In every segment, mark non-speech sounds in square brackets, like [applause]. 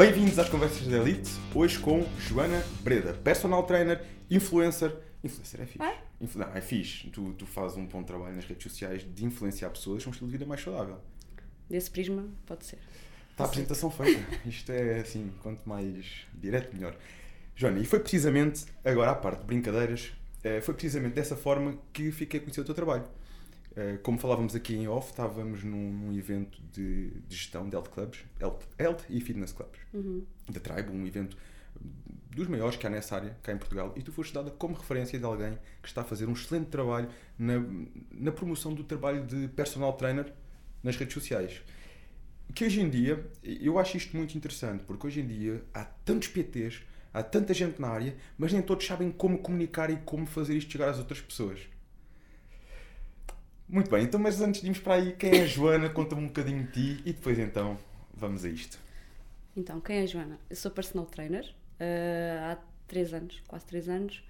Bem-vindos às Conversas da Elite, hoje com Joana Breda, personal trainer, influencer. Influencer é fixe. É? Influ- Não, é fixe. Tu, tu fazes um bom trabalho nas redes sociais de influenciar pessoas com um estilo de vida mais saudável. Desse prisma, pode ser. Está a apresentação feita. [laughs] Isto é assim, quanto mais direto, melhor. Joana, e foi precisamente, agora à parte de brincadeiras, eh, foi precisamente dessa forma que fiquei a conhecer o teu trabalho. Eh, Como falávamos aqui em off, estávamos num, num evento de, de gestão de health clubs, health, health e fitness clubs, Uhum. da Tribe, um evento dos maiores que há nessa área, cá em Portugal, e tu foste dada como referência de alguém que está a fazer um excelente trabalho na, na promoção do trabalho de personal trainer nas redes sociais. Que hoje em dia, eu acho isto muito interessante, porque hoje em dia há tantos PTs, há tanta gente na área, mas nem todos sabem como comunicar e como fazer isto chegar às outras pessoas. Muito bem, então, mas antes de irmos para aí, quem é a Joana? Conta-me um bocadinho de ti e depois então vamos a isto. Então, quem é a Joana? Eu sou personal trainer ah, há 3 anos, quase 3 anos.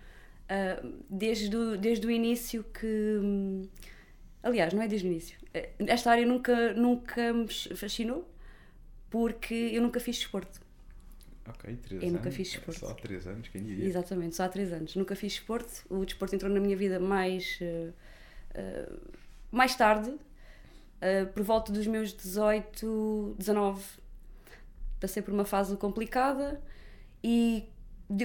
Ah, desde, o, desde o início que. hum, Aliás, não é desde o início. Eh, Esta área nunca, nunca me fascinou porque eu nunca fiz desporto. Ok, três Eu anos. nunca fiz desporto. Só três anos, quem diria? Exatamente, só há 3 anos. Nunca fiz desporto. O desporto entrou na minha vida mais, eh, mais tarde, eh, por volta dos meus 18, 19. Passei por uma fase complicada e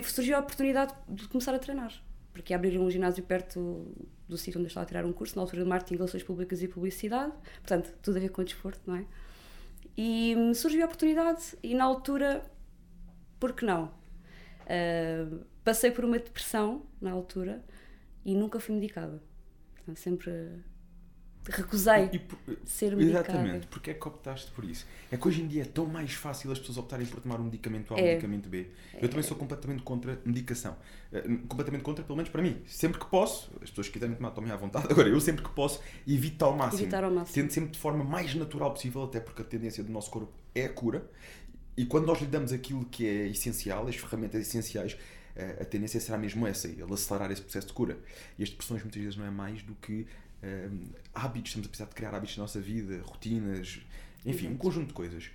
surgiu a oportunidade de começar a treinar. Porque abriram um ginásio perto do sítio onde eu estava a tirar um curso, na altura de marketing, relações públicas e publicidade. Portanto, tudo a ver com o desporto, não é? E hum, surgiu a oportunidade e na altura, por que não? Uh, passei por uma depressão na altura e nunca fui medicada. Portanto, sempre recusei E por- ser medicada. Exatamente, porque é que optaste por isso? É que hoje em dia é tão mais fácil as pessoas optarem por tomar um medicamento A ou um É. medicamento B. Eu também sou completamente contra medicação. Eh, completamente contra, pelo menos para mim. Sempre que posso, as pessoas que quiserem tomar, tomem à vontade. [laughs] Agora, eu sempre que posso, evito ao máximo. Evitar ao máximo. Tento sempre de forma mais natural possível, até porque a tendência do nosso corpo é a cura. E quando nós lhe damos aquilo que é essencial, as ferramentas essenciais, eh, a tendência será mesmo essa, ele acelerar esse processo de cura. E as depressões muitas vezes não é mais do que eh, hábitos, estamos a precisar de criar hábitos na nossa vida, rotinas, enfim, um conjunto de coisas.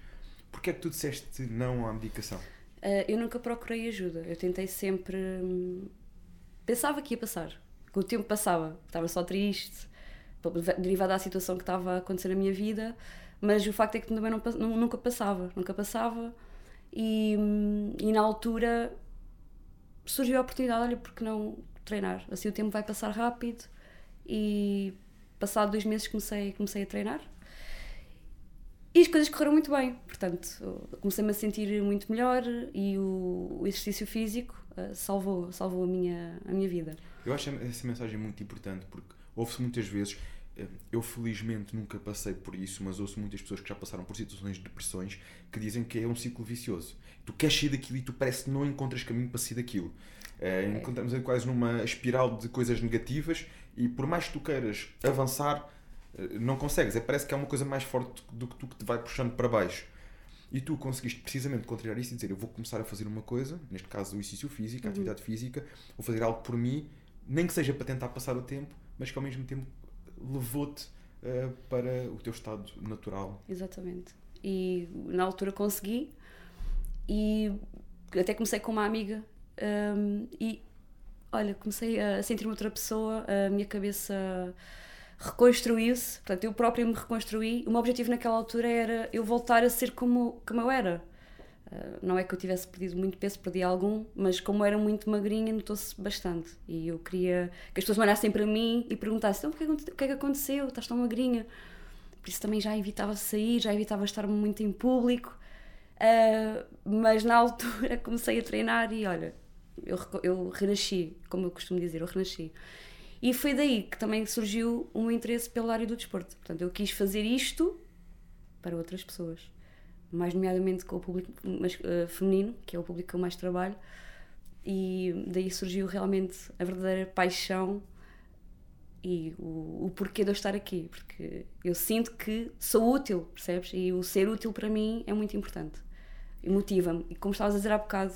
Porquê é que tu disseste não à medicação? Uh, eu nunca procurei ajuda. Eu tentei sempre. hum, Pensava que ia passar. Com o tempo passava. Estava só triste, derivada da situação que estava a acontecer na minha vida, mas o facto é que também não, nunca passava. Nunca passava. E, hum, e na altura surgiu a oportunidade: olha, porque não treinar? Assim o tempo vai passar rápido. E passado dois meses comecei, comecei a treinar. E as coisas correram muito bem, portanto, comecei-me a sentir muito melhor e o, o exercício físico eh, salvou, salvou a, minha, a minha vida. Eu acho essa mensagem muito importante porque ouve-se muitas vezes, eh, eu felizmente nunca passei por isso, mas ouço muitas pessoas que já passaram por situações de depressões que dizem que é um ciclo vicioso. Tu queres sair daquilo e tu parece que não encontras caminho para sair daquilo. Eh, Encontramos quase numa espiral de coisas negativas e por mais que tu queiras avançar, eh, não consegues. É, parece que é uma coisa mais forte do que tu que te vai puxando para baixo. E tu conseguiste precisamente contrariar isso e dizer: Eu vou começar a fazer uma coisa, neste caso o exercício físico, a atividade física, vou fazer algo por mim, nem que seja para tentar passar o tempo, mas que ao mesmo tempo levou-te eh, para o teu estado natural. Exatamente. E na altura consegui e até comecei com uma amiga hum, e olha, comecei a sentir-me outra pessoa, a minha cabeça reconstruiu-se, portanto eu própria me reconstruí. O meu objetivo naquela altura era eu voltar a ser como, como eu era. Uh, não é que eu tivesse perdido muito peso, perdi algum, mas como era muito magrinha, notou-se bastante. E eu queria que as pessoas olhassem para mim e perguntassem: então, o que, é o que é que aconteceu? Estás tão magrinha? Por isso também já evitava sair, já evitava estar muito em público. Uh, mas na altura [laughs] comecei a treinar e olha, eu, eu renasci, como eu costumo dizer, eu renasci. E foi daí que também surgiu meu interesse pela área do desporto. Portanto, eu quis fazer isto para outras pessoas, mais nomeadamente com o público mas, eh, feminino, que é o público que eu mais trabalho, e daí surgiu realmente a verdadeira paixão e o, o porquê de eu estar aqui, porque eu sinto que sou útil, percebes? E o ser útil para mim é muito importante e motiva-me. E como estavas a dizer há bocado,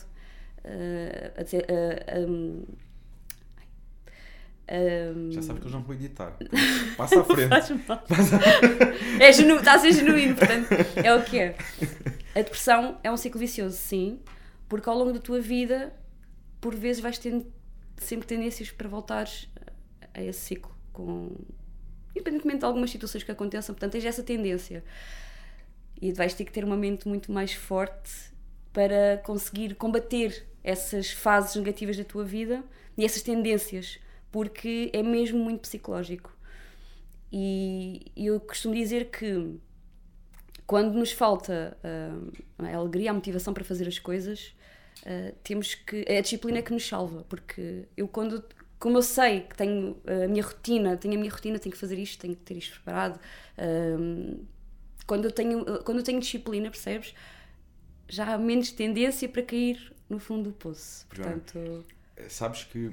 a dizer, eh, um, Um, Já sabes que eles não vão editar. [laughs] Passa à frente. Mal. [laughs] É genu... Está a ser genuíno, portanto, é o que é. [laughs] A depressão é um ciclo vicioso, sim, porque ao longo da tua vida, por vezes, vais tendo sempre tendências para voltares a esse ciclo, com... independentemente de algumas situações que aconteçam, portanto, tens essa tendência. E vais ter que ter uma mente muito mais forte para conseguir combater essas fases negativas da tua vida e essas tendências, porque é mesmo muito psicológico. E eu costumo dizer que quando nos falta uh, a alegria, a motivação para fazer as coisas, uh, temos que. É a disciplina que nos salva, porque eu, quando. Como eu sei que tenho a minha rotina, tenho a minha rotina, tenho que fazer isto, tenho que ter isto preparado. Uh, quando, eu tenho, quando eu tenho disciplina, percebes? Já há menos tendência para cair no fundo do poço. Portanto. Sabes que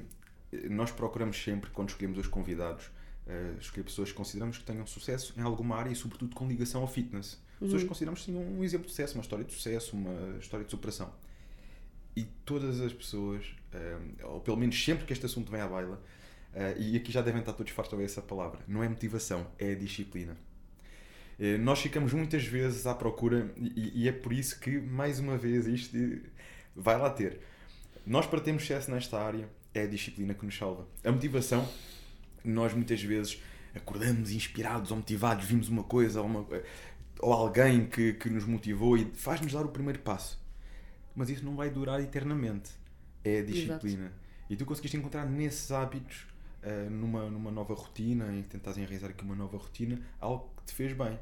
nós procuramos sempre, quando escolhemos os convidados, uh, escolher pessoas que consideramos que tenham sucesso em alguma área e, sobretudo, com ligação ao fitness. Pessoas que consideramos tenham um exemplo de sucesso, uma história de sucesso, uma história de superação. E todas as pessoas, uh, ou pelo menos sempre que este assunto vem à baila, uh, e aqui já devem estar todos fartos a ouvir essa palavra, não é motivação, é disciplina. Nós ficamos muitas vezes à procura, e, e é por isso que, mais uma vez, isto vai lá ter. Nós, para termos sucesso nesta área, é a disciplina que nos salva. A motivação, nós muitas vezes acordamos inspirados ou motivados, vimos uma coisa ou, uma, ou alguém que, que nos motivou e faz-nos dar o primeiro passo. Mas isso não vai durar eternamente. É a disciplina. Exato. E tu conseguiste encontrar nesses hábitos, uh, numa, numa nova rotina, em que tentas enraizar aqui uma nova rotina, algo que te fez bem.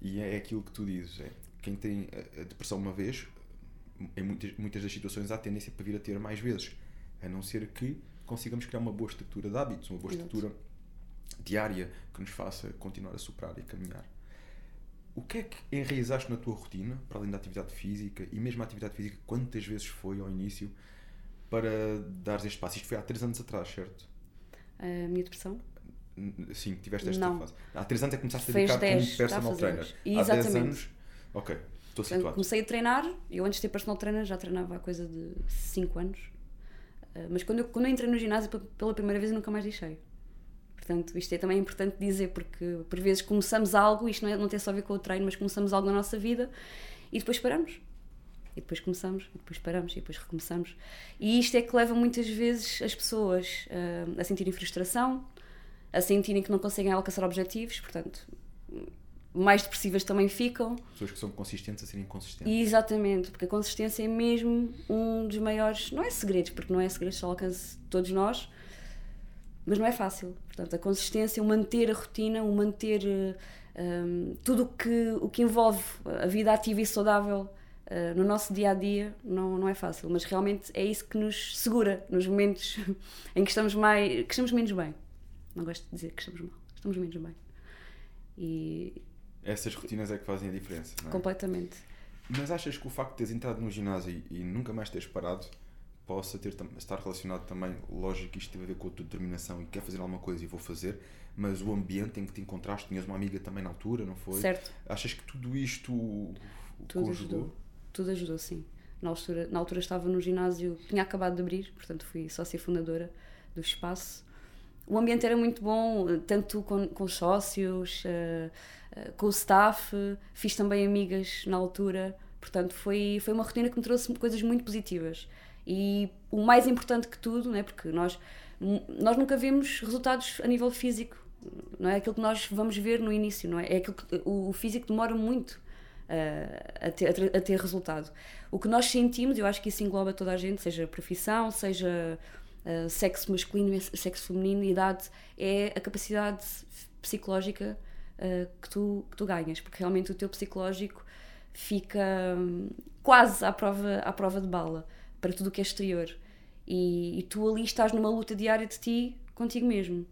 E é aquilo que tu dizes. É, quem tem a depressão uma vez, em muitas, muitas das situações há tendência para vir a ter mais vezes a não ser que consigamos criar uma boa estrutura de hábitos, uma boa Exato. estrutura diária que nos faça continuar a superar e a caminhar. O que é que enraizaste na tua rotina, para além da atividade física, e mesmo a atividade física, quantas vezes foi ao início para dares este passo? Isto foi há 3 anos atrás, certo? A minha depressão? Sim, tiveste esta Não. fase. Há 3 anos é que começaste a dedicar como personal trainer. Há 10 anos. Ok, estou situado. Comecei a treinar, eu antes de ter personal trainer já treinava há coisa de 5 anos ah, mas quando eu, quando eu entrei no ginásio pela primeira vez, eu nunca mais deixei. Portanto, isto é também importante dizer, porque por vezes começamos algo, isto não, é, não tem só a ver com o treino, mas começamos algo na nossa vida e depois paramos. E depois começamos, e depois paramos, e depois recomeçamos. E isto é que leva muitas vezes as pessoas uh, a sentirem frustração, a sentirem que não conseguem alcançar objetivos, portanto, mais depressivas também ficam. Pessoas que são consistentes a serem inconsistentes. Exatamente, porque a consistência é mesmo um dos maiores, não é segredos, porque não é segredo, só alcance todos nós, mas não é fácil. Portanto, a consistência, o manter a rotina, o manter um, eh, tudo o que, o que envolve a vida ativa e saudável uh, no nosso dia a dia, não, não é fácil, mas realmente é isso que nos segura nos momentos [laughs] em que estamos, mais, que estamos menos bem. Não gosto de dizer que estamos mal, estamos menos bem. E essas rotinas é que fazem a diferença. É? Completamente. Mas achas que o facto de teres entrado no ginásio e, nunca mais teres parado possa ter, estar relacionado também, lógico que isto teve a ver com a tua determinação e quer fazer alguma coisa e vou fazer, mas o ambiente em que te encontraste, tinhas uma amiga também na altura, não foi? Certo. Achas que tudo isto tudo conjugou? ajudou? Tudo ajudou, sim. Na altura, na altura estava no ginásio, tinha acabado de abrir, portanto fui sócia fundadora do espaço. O ambiente era muito bom, tanto com, com os sócios, eh, com o staff, fiz também amigas na altura, portanto foi, foi uma rotina que me trouxe coisas muito positivas. E o mais importante que tudo, né, porque nós, nós nunca vemos resultados a nível físico, não é aquilo que nós vamos ver no início, não é? É aquilo que o físico demora muito uh, a, ter, a ter resultado. O que nós sentimos, eu acho que isso engloba toda a gente, seja profissão, seja uh, sexo masculino, sexo feminino, idade, é a capacidade psicológica uh, que, tu, que tu ganhas, porque realmente o teu psicológico fica um, quase à prova, à prova de bala para tudo o que é exterior. E, e, tu ali estás numa luta diária de ti contigo mesmo.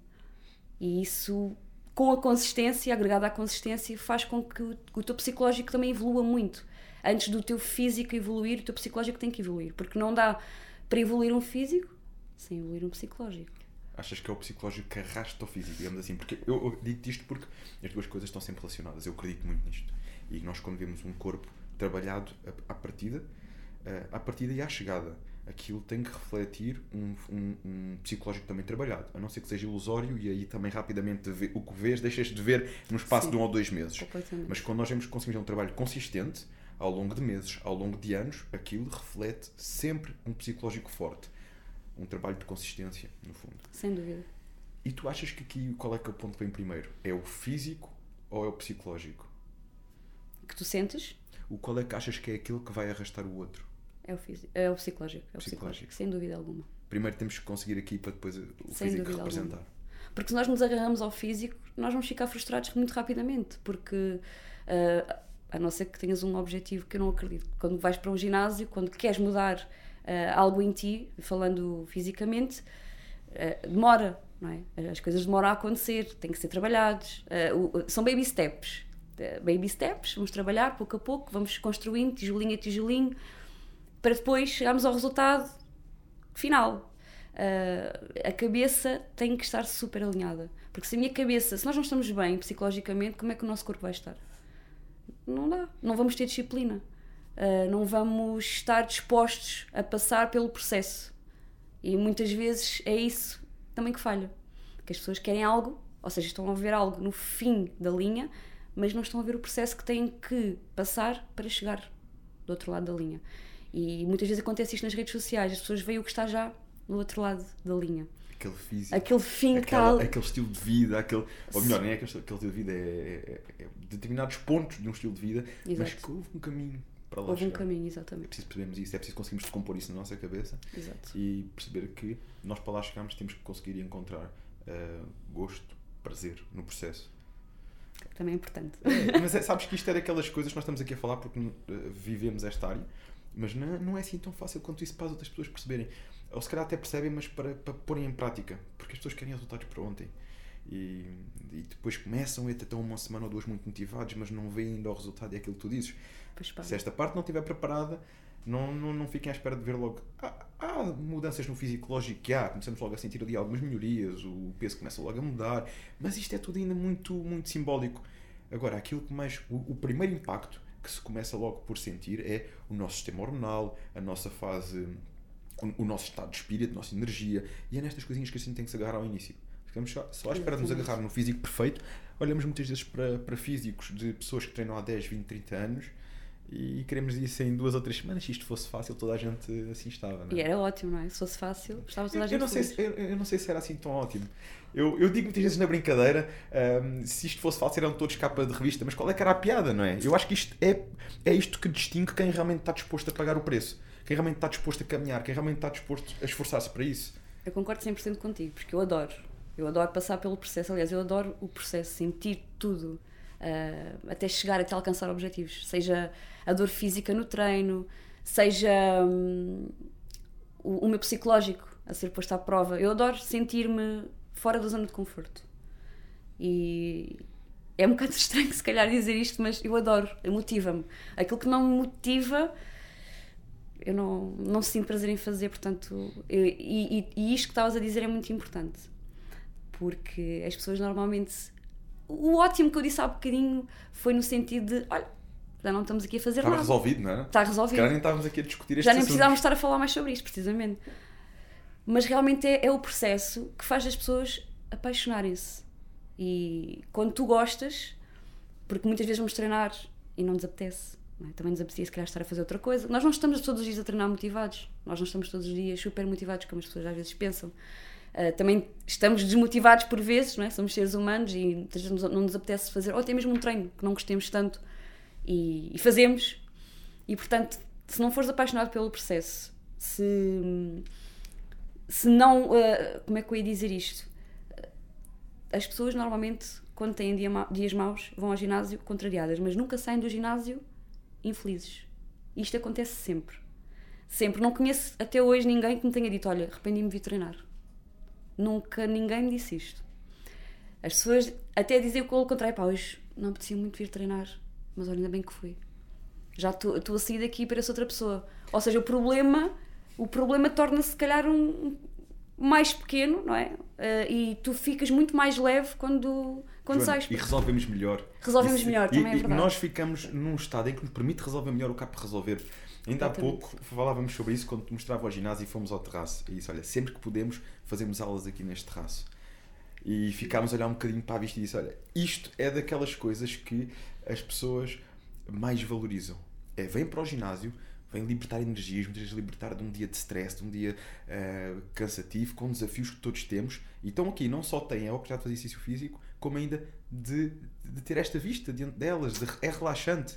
E isso, com a consistência, agregada à consistência, faz com que o, o teu psicológico também evolua muito. Antes do teu físico evoluir, o teu psicológico tem que evoluir. Porque não dá para evoluir um físico sem evoluir um psicológico achas que é o psicológico que arrasta o físico, digamos assim? Porque eu, eu digo isto porque as duas coisas estão sempre relacionadas, eu acredito muito nisto. E nós, quando vemos um corpo trabalhado à partida, à partida e à chegada, aquilo tem que refletir um, um, um, psicológico também trabalhado, a não ser que seja ilusório e aí também rapidamente vê, o que vês deixas de ver no espaço Sim, de um ou dois meses. Mas quando nós vemos que conseguimos um trabalho consistente, ao longo de meses, ao longo de anos, aquilo reflete sempre um psicológico forte. Um trabalho de consistência, no fundo. Sem dúvida. E tu achas que aqui qual é que é o ponto que vem primeiro? É o físico ou é o psicológico? Que tu sentes? O qual é que achas que é aquilo que vai arrastar o outro? É o, físico, é o psicológico. É o psicológico. psicológico. sem dúvida alguma. Primeiro temos que conseguir aqui para depois o sem físico representar. Alguma. Porque se nós nos agarramos ao físico, nós vamos ficar frustrados muito rapidamente. Porque uh, a não ser que tenhas um objetivo que eu não acredito. Quando vais para um ginásio, quando queres mudar uh, algo em ti, falando fisicamente, uh, demora, não é? As coisas demoram a acontecer, têm que ser trabalhados. Uh, são baby steps. baby steps, vamos trabalhar pouco a pouco, vamos construindo, tijolinho a tijolinho, para depois chegarmos ao resultado final. a cabeça tem que estar super alinhada. Porque se a minha cabeça, se nós não estamos bem psicologicamente, como é que o nosso corpo vai estar? não dá. Não vamos ter disciplina. Uh, não vamos estar dispostos a passar pelo processo. E muitas vezes é isso também que falha. Que as pessoas querem algo, ou seja, estão a ver algo no fim da linha, mas não estão a ver o processo que têm que passar para chegar do outro lado da linha. E muitas vezes acontece isto nas redes sociais, as pessoas veem o que está já do outro lado da linha aquele físico, aquele fim aquela, aquele estilo de vida, aquele, ou melhor, nem é aquele, aquele estilo de vida, é, é, é, determinados pontos de um estilo de vida, Exato. mas que houve um caminho para lá Houve chegar. um caminho, exatamente. É preciso percebermos isso, é preciso conseguirmos decompor isso na nossa cabeça Exato. e perceber que nós para lá chegarmos temos que conseguir encontrar uh, gosto, prazer no processo. Também é importante. É, [laughs] mas é, sabes que isto é daquelas coisas que nós estamos aqui a falar porque uh, vivemos esta área, mas não, não é assim tão fácil quanto isso para as outras pessoas perceberem ou se calhar até percebem, mas para, para porem em prática, porque as pessoas querem resultados para ontem. E, e depois começam até estão uma semana ou duas muito motivados, mas não veem ainda o resultado e é aquilo que tu dizes. Se esta parte não estiver preparada, não, não, não fiquem à espera de ver logo. Há, há mudanças no fisiológico que há, começamos logo a sentir ali algumas melhorias, o peso começa logo a mudar, mas isto é tudo ainda muito, muito simbólico. Agora, aquilo que mais. O, o primeiro impacto que se começa logo por sentir é o nosso sistema hormonal, a nossa fase o, nosso estado de espírito, a nossa energia. E é nestas coisinhas que a gente tem que se agarrar ao início. Ficamos só, só à espera de nos agarrar no físico perfeito. Olhamos muitas vezes para, para físicos de pessoas que treinam há 10, 20, 30 anos e queremos isso em duas ou três semanas. Se isto fosse fácil, toda a gente assim estava. Não é? E era ótimo, não é? Se fosse fácil, estava toda a gente eu não, sei se, eu, eu, não sei se era assim tão ótimo. Eu, eu digo muitas vezes na brincadeira: um, se isto fosse fácil, eram todos capa de revista, mas qual é que era a piada, não é? Eu acho que isto é, é isto que distingue quem realmente está disposto a pagar o preço quem realmente está disposto a caminhar, quem realmente está disposto a esforçar-se para isso. Eu concordo 100% contigo, porque eu adoro. Eu adoro passar pelo processo. Aliás, eu adoro o processo, sentir tudo, uh, até chegar, até alcançar objetivos. Seja a dor física no treino, seja um, o, o meu psicológico a ser posto à prova. Eu adoro sentir-me fora da zona de conforto. E é um [laughs] bocado estranho, se calhar, dizer isto, mas eu adoro, motiva-me. Aquilo que não me motiva eu não, não sinto prazer em fazer, portanto, eu, e, e, e, isto que estavas a dizer é muito importante, porque as pessoas normalmente. O ótimo que eu disse há bocadinho foi no sentido de: olha, já não estamos aqui a fazer Estava nada. resolvido, não é? Está resolvido. Já nem estávamos aqui a discutir Já nem precisávamos estar a falar mais sobre isto, precisamente. Mas realmente é, é o processo que faz as pessoas apaixonarem-se. E quando tu gostas, porque muitas vezes vamos treinar e não nos apetece é? Também nos apetecia se calhar estar a fazer outra coisa. Nós não estamos todos os dias a treinar motivados. Nós não estamos todos os dias super motivados, como as pessoas às vezes pensam. Uh, também estamos desmotivados por vezes, não é? somos seres humanos e não nos apetece fazer, ou até mesmo um treino que não gostemos tanto e, e fazemos. E portanto, se não fores apaixonado pelo processo, se, se não. Uh, como é que eu ia dizer isto? As pessoas normalmente, quando têm dia dias maus, vão ao ginásio contrariadas, mas nunca saem do ginásio infelizes. Isto acontece sempre. Sempre. Não conheço até hoje ninguém que me tenha dito: Olha, arrependi-me de vir treinar. Nunca ninguém me disse isto. As pessoas até diziam o contrário: Pá, hoje não apetecia muito vir treinar, mas olha, ainda bem que fui. Já estou a sair daqui para essa outra pessoa. Ou seja, o problema, o problema torna-se, se calhar, um, mais pequeno, não é? Uh, e tu ficas muito mais leve quando, quando Joana, sais. E resolvemos melhor. Resolvemos Isso, melhor, e, também é verdade. nós ficamos num estado em que nos permite resolver melhor o que há para resolver. Ainda há pouco falávamos sobre isso quando te mostrava ao ginásio e fomos ao terraço. E isso, olha, sempre que podemos, fazemos aulas aqui neste terraço. E ficámos a olhar um bocadinho para a vista e disse: Olha, isto é daquelas coisas que as pessoas mais valorizam. É, vêm para o ginásio, vêm libertar energias, muitas vezes libertar de um dia de stress, de um dia eh, cansativo, com desafios que todos temos. E estão aqui, não só têm a oportunidade de fazer exercício físico, como ainda de, de ter esta vista diante delas. de- é relaxante.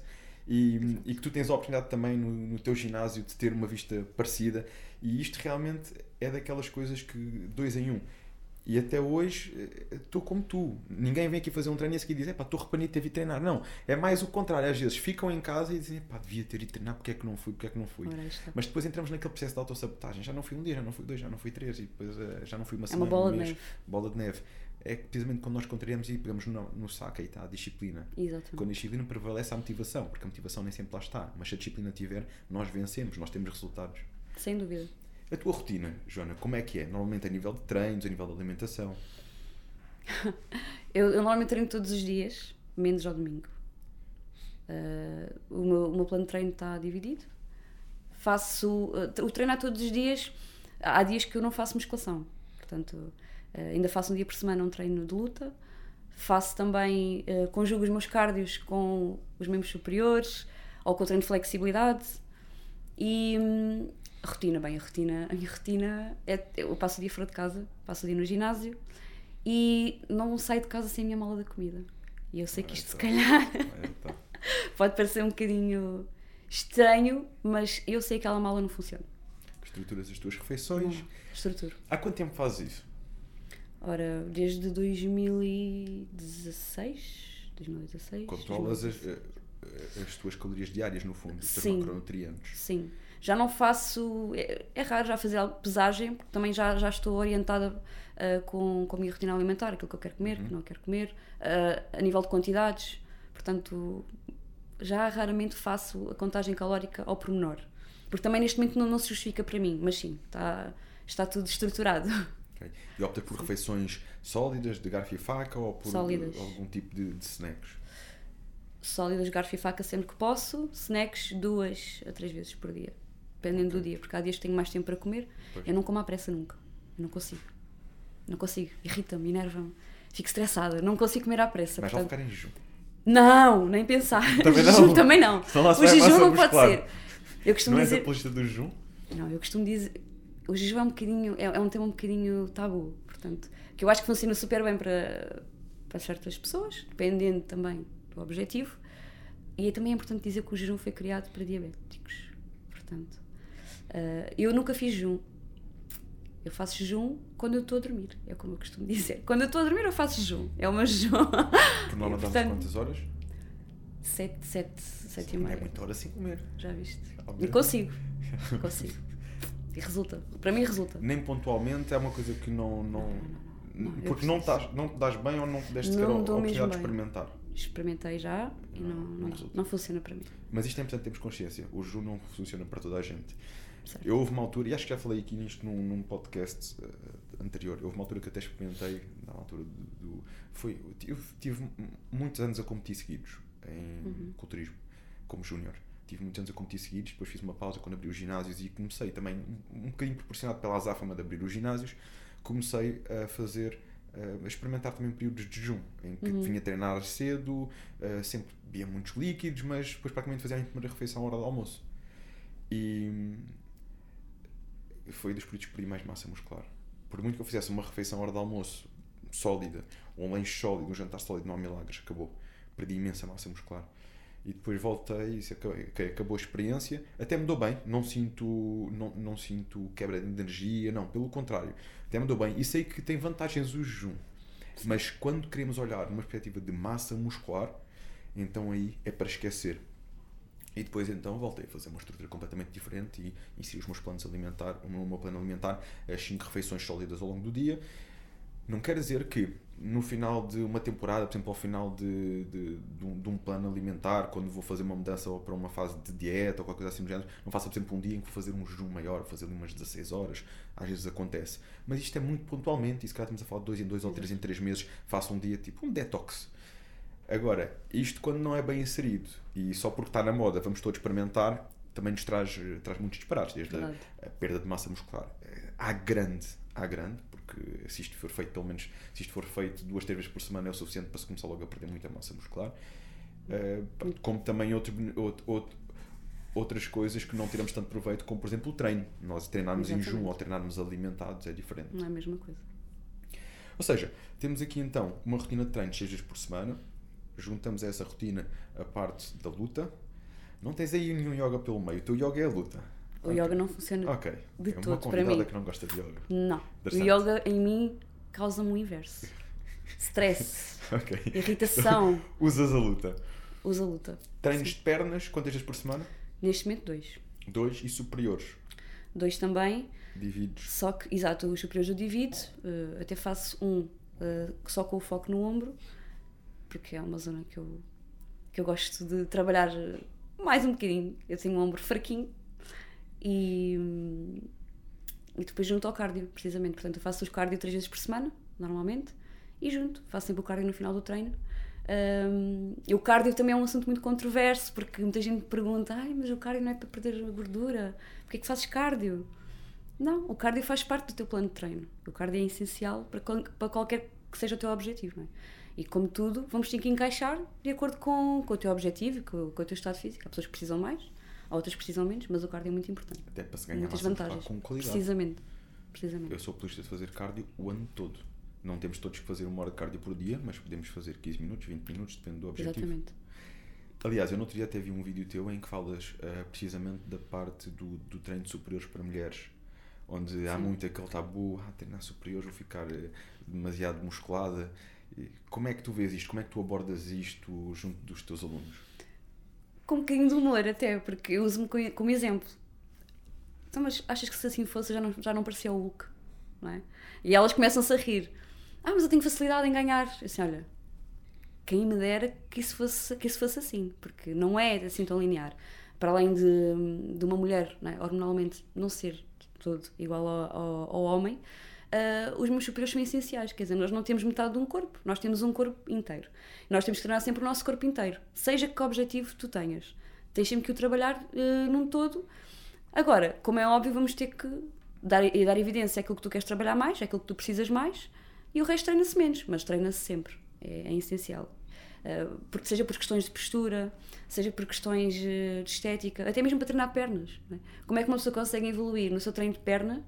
E, e que tu tens a oportunidade também no, no teu ginásio de ter uma vista parecida. E isto realmente é daquelas coisas que dois em um. E até hoje eh, estou como tu. Ninguém vem aqui fazer um treino e a seguir diz: pá, estou arrependido de ter ido treinar. Não. É mais o contrário. Às vezes ficam em casa e dizem: pá, devia ter ido treinar, porque é que não fui, porque é que não fui. Está. Mas depois entramos naquele processo de autossabotagem. Já não fui um dia, já não fui dois, já não fui três, e depois eh, já não fui uma É semana. uma bola um de neve. Bola de neve. É que precisamente quando nós contrariamos e pegamos no, no saco, aí está a disciplina. Exatamente. Quando a disciplina prevalece a motivação, porque a motivação nem sempre lá está. Mas se a disciplina tiver, nós vencemos, nós temos resultados. Sem dúvida. A tua rotina, Joana, como é que é? Normalmente a nível de treinos, a nível de alimentação. [laughs] Eu, eu normalmente treino todos os dias, menos ao domingo. Ah, o, meu, o meu plano de treino está dividido. Faço. ah, o treinar todos os dias. Há dias que eu não faço musculação. Portanto, ah, ainda faço um dia por semana um treino de luta. Faço também. ah, conjugo os meus cardios com os membros superiores ou com o treino de flexibilidade. E. hum, rotina, bem, a rotina, a minha rotina é. Eu passo o dia fora de casa, passo o dia no ginásio e não saio de casa sem a minha mala da comida. E eu sei que isto, se calhar, É, tá. [laughs] pode parecer um bocadinho estranho, mas eu sei que aquela mala não funciona. Estruturas as tuas refeições. Não, estrutura. Há quanto tempo fazes isso? Ora, desde 2016, 2016. Controlas as, eh, as tuas calorias diárias, no fundo, os teus Sim. macronutrientes. Sim. Já não faço. É, é raro já fazer pesagem, porque também já, já estou orientada ah, com, com a minha rotina alimentar, aquilo que eu quero comer, que não quero comer, ah, a nível de quantidades. Portanto, já raramente faço a contagem calórica ao pormenor. Porque também neste momento não, não se justifica para mim, mas sim, está, está tudo estruturado. [laughs] ok? E optas por refeições sólidas, de garfo e faca, ou por Sólidas. algum tipo de, de snacks? Sólidas, garfo e faca sempre que posso, snacks duas a três vezes por dia, dependendo do dia, porque há dias que tenho mais tempo para comer. Pois. Eu não como à pressa nunca, eu não consigo. Não consigo, irrita-me, enerva-me, fico estressada, não consigo comer à pressa. Mas vai portanto- ficar em jejum. Não, nem pensar. [laughs] [laughs] Também não? Jejum também não. O jejum não pode muscular. ser. Eu costumo Não és dizer. apologista do jejum? Não, eu costumo dizer. O jejum é um bocadinho. É, é um tema um bocadinho tabu, portanto. Que eu acho que funciona super bem para, para certas pessoas, dependendo também do objetivo. E é também importante dizer que o jejum foi criado para diabéticos. Portanto, ah, eu nunca fiz jejum. Eu faço jejum quando eu estou a dormir. É como eu costumo dizer. Quando eu estou a dormir, eu faço jejum. É meu jejum. [laughs] Damos Portanto, quantas horas? Sete, sete, sete e Não é meia. muita hora sem comer. Já viste? E consigo. [laughs] Consigo. E resulta. Para mim resulta. Nem pontualmente é uma coisa que não. não, não, eu porque não, estás, não te dás bem ou não te deste Não sequer a oportunidade de experimentar. Experimentei já e não, não, não não funciona para mim. Mas isto é importante termos consciência. O jejum não funciona para toda a gente. Certo. Eu houve uma altura, e acho que já falei aqui nisto num, num podcast eh, anterior, houve uma altura que até experimentei, na altura do. do- foi, eu tive muitos anos a competir seguidos em Uhum. culturismo, como júnior. Tive muitos anos a competir seguidos, depois fiz uma pausa quando abri os ginásios e comecei também, um, um bocadinho proporcionado pela azáfama de abrir os ginásios, comecei a fazer, a experimentar também períodos de jejum, em que Uhum. vinha treinar cedo, eh, sempre bebia muitos líquidos, mas depois praticamente fazia a minha primeira refeição à hora do almoço. E hum, foi dos períodos que perdi mais massa muscular. Por muito que eu fizesse uma refeição à hora do almoço sólida, ou um lanche sólido, um jantar sólido, não há milagres, acabou. Perdi imensa massa muscular. E depois voltei e acabou, a experiência. Até me dou bem, não sinto, não, não sinto quebra de energia, não, pelo contrário. Até me dou bem. E sei que tem vantagens o jejum. Mas quando queremos olhar numa perspectiva de massa muscular, então aí é para esquecer. E depois então voltei a fazer uma estrutura completamente diferente e inseri os meus planos alimentar, o meu plano alimentar, as 5 refeições sólidas ao longo do dia. Não quer dizer que no final de uma temporada, por exemplo, ao final de, de, de, um, de um plano alimentar, quando vou fazer uma mudança ou para uma fase de dieta ou qualquer coisa assim do género, não faça, por exemplo, um dia em que vou fazer um jejum maior, fazer ali umas 16 horas, às vezes acontece. Mas isto é muito pontualmente, e se calhar estamos a falar de 2 em 2 ou 3 em 3 meses, faço um dia tipo um detox. Agora, isto quando não é bem inserido e só porque está na moda vamos todos experimentar, também nos traz, traz muitos disparates, desde a, a perda de massa muscular eh, à grande, à grande, porque se isto for feito, pelo menos, se isto for feito duas, três vezes por semana é o suficiente para se começar logo a perder muita massa muscular. Pronto, como também outro, outro, outro- outras coisas que não tiramos tanto proveito, como por exemplo o treino. Nós treinarmos em jejum ou treinarmos alimentados é diferente. Não é a mesma coisa. Ou seja, temos aqui então uma rotina de treino seis vezes por semana, juntamos a essa rotina a parte da luta. Não tens aí nenhum yoga pelo meio, o teu yoga é a luta. O yoga não funciona. Ok. de é uma todo para convidada mim. que não gosta de yoga. Não. O yoga em mim causa-me o inverso. Stress, [laughs] irritação, [laughs] Usas a luta. usa luta. Treinos de pernas, quantas vezes por semana? Neste momento, dois. Dois e superiores. Dois também, Divides. só que, exato, os superiores eu divido, eh, até faço um eh, só com o foco no ombro, porque é uma zona que eu, que eu gosto de trabalhar eh, mais um bocadinho. Eu tenho um ombro fraquinho e, e depois junto ao cardio, precisamente. Portanto, eu faço os cardio três vezes por semana, normalmente, e junto, faço sempre o cardio no final do treino. Hum, e o cardio também é um assunto muito controverso, porque muita gente pergunta: Ai, mas o cardio não é para perder gordura, porquê é que fazes cardio? Não, o cardio faz parte do teu plano de treino. O cardio é essencial para, para qualquer que seja o teu objetivo, não é? E como tudo, vamos ter que encaixar de acordo com, com o teu objetivo com, com o teu estado físico. Há pessoas que precisam mais, há outras que precisam menos, mas o cardio é muito importante. Até para se ganhar Muitas vantagens. com qualidade. Precisamente. Precisamente. Eu sou apologista de fazer cardio o ano todo. Não temos todos que fazer uma hora de cardio por dia, mas podemos fazer 15 minutos, 20 minutos, depende do objetivo. Exatamente. Aliás, eu no outro dia até vi um vídeo teu em que falas eh, precisamente da parte do, do treino de superiores para mulheres, onde há Sim. muito aquele tabu, ah, treinar superiores, vou ficar eh, demasiado musculada. Como é que tu vês isto? Como é que tu abordas isto junto dos teus alunos? Com um bocadinho de humor, até, porque eu uso-me co- como exemplo. Então, mas achas que se assim fosse já não, já não parecia o Hulk? Não é? E elas começam-se a rir. Ah, mas eu tenho facilidade em ganhar. Assim, olha, quem me dera que isso fosse, que isso fosse assim, porque não é assim tão linear. Para além de, de uma mulher, é? hormonalmente, não ser todo igual ao, ao, ao homem, ah, os meus superiores são essenciais. Quer dizer, nós não temos metade de um corpo, nós temos um corpo inteiro. Nós temos que treinar sempre o nosso corpo inteiro, seja que objetivo tu tenhas. Tens sempre que o trabalhar ah, num todo. Agora, como é óbvio, vamos ter que dar, dar evidência àquilo que tu queres trabalhar mais, àquilo que tu precisas mais, e o resto treina-se menos, mas treina-se sempre. É, é essencial. Uh, porque, seja por questões de postura, seja por questões uh, de estética, até mesmo para treinar pernas. é? Como é que uma pessoa consegue evoluir no seu treino de perna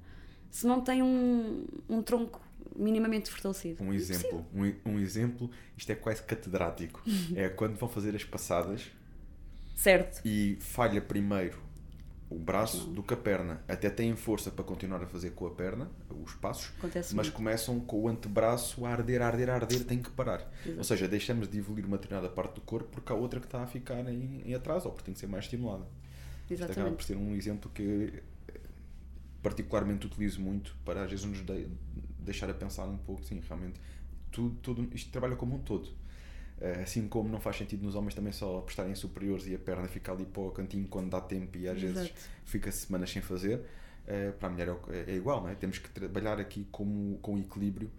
se não tem um, um tronco minimamente fortalecido? Um exemplo, um, um exemplo, isto é quase catedrático. é quando vão fazer as passadas Certo. e falha primeiro o braço do que a perna. Até têm força para continuar a fazer com a perna, os passos, Acontece mas muito. começam com o antebraço a arder, a arder, a arder, tem que parar. Exato. Ou seja, deixamos de evoluir uma determinada parte do corpo porque há outra que está a ficar em, em atraso ou porque tem que ser mais estimulada. Isto acaba por Exatamente. ser um exemplo que particularmente utilizo muito para às vezes nos de- deixar a pensar um pouco, sim, realmente, tudo, tudo, isto trabalha como um todo. Eh, Assim como não faz sentido nos homens também só apostarem em superiores e a perna fica ali para o cantinho quando dá tempo e às vezes Exato. fica semanas sem fazer, eh, para a mulher é é, igual, não é? Temos que trabalhar aqui como, com equilíbrio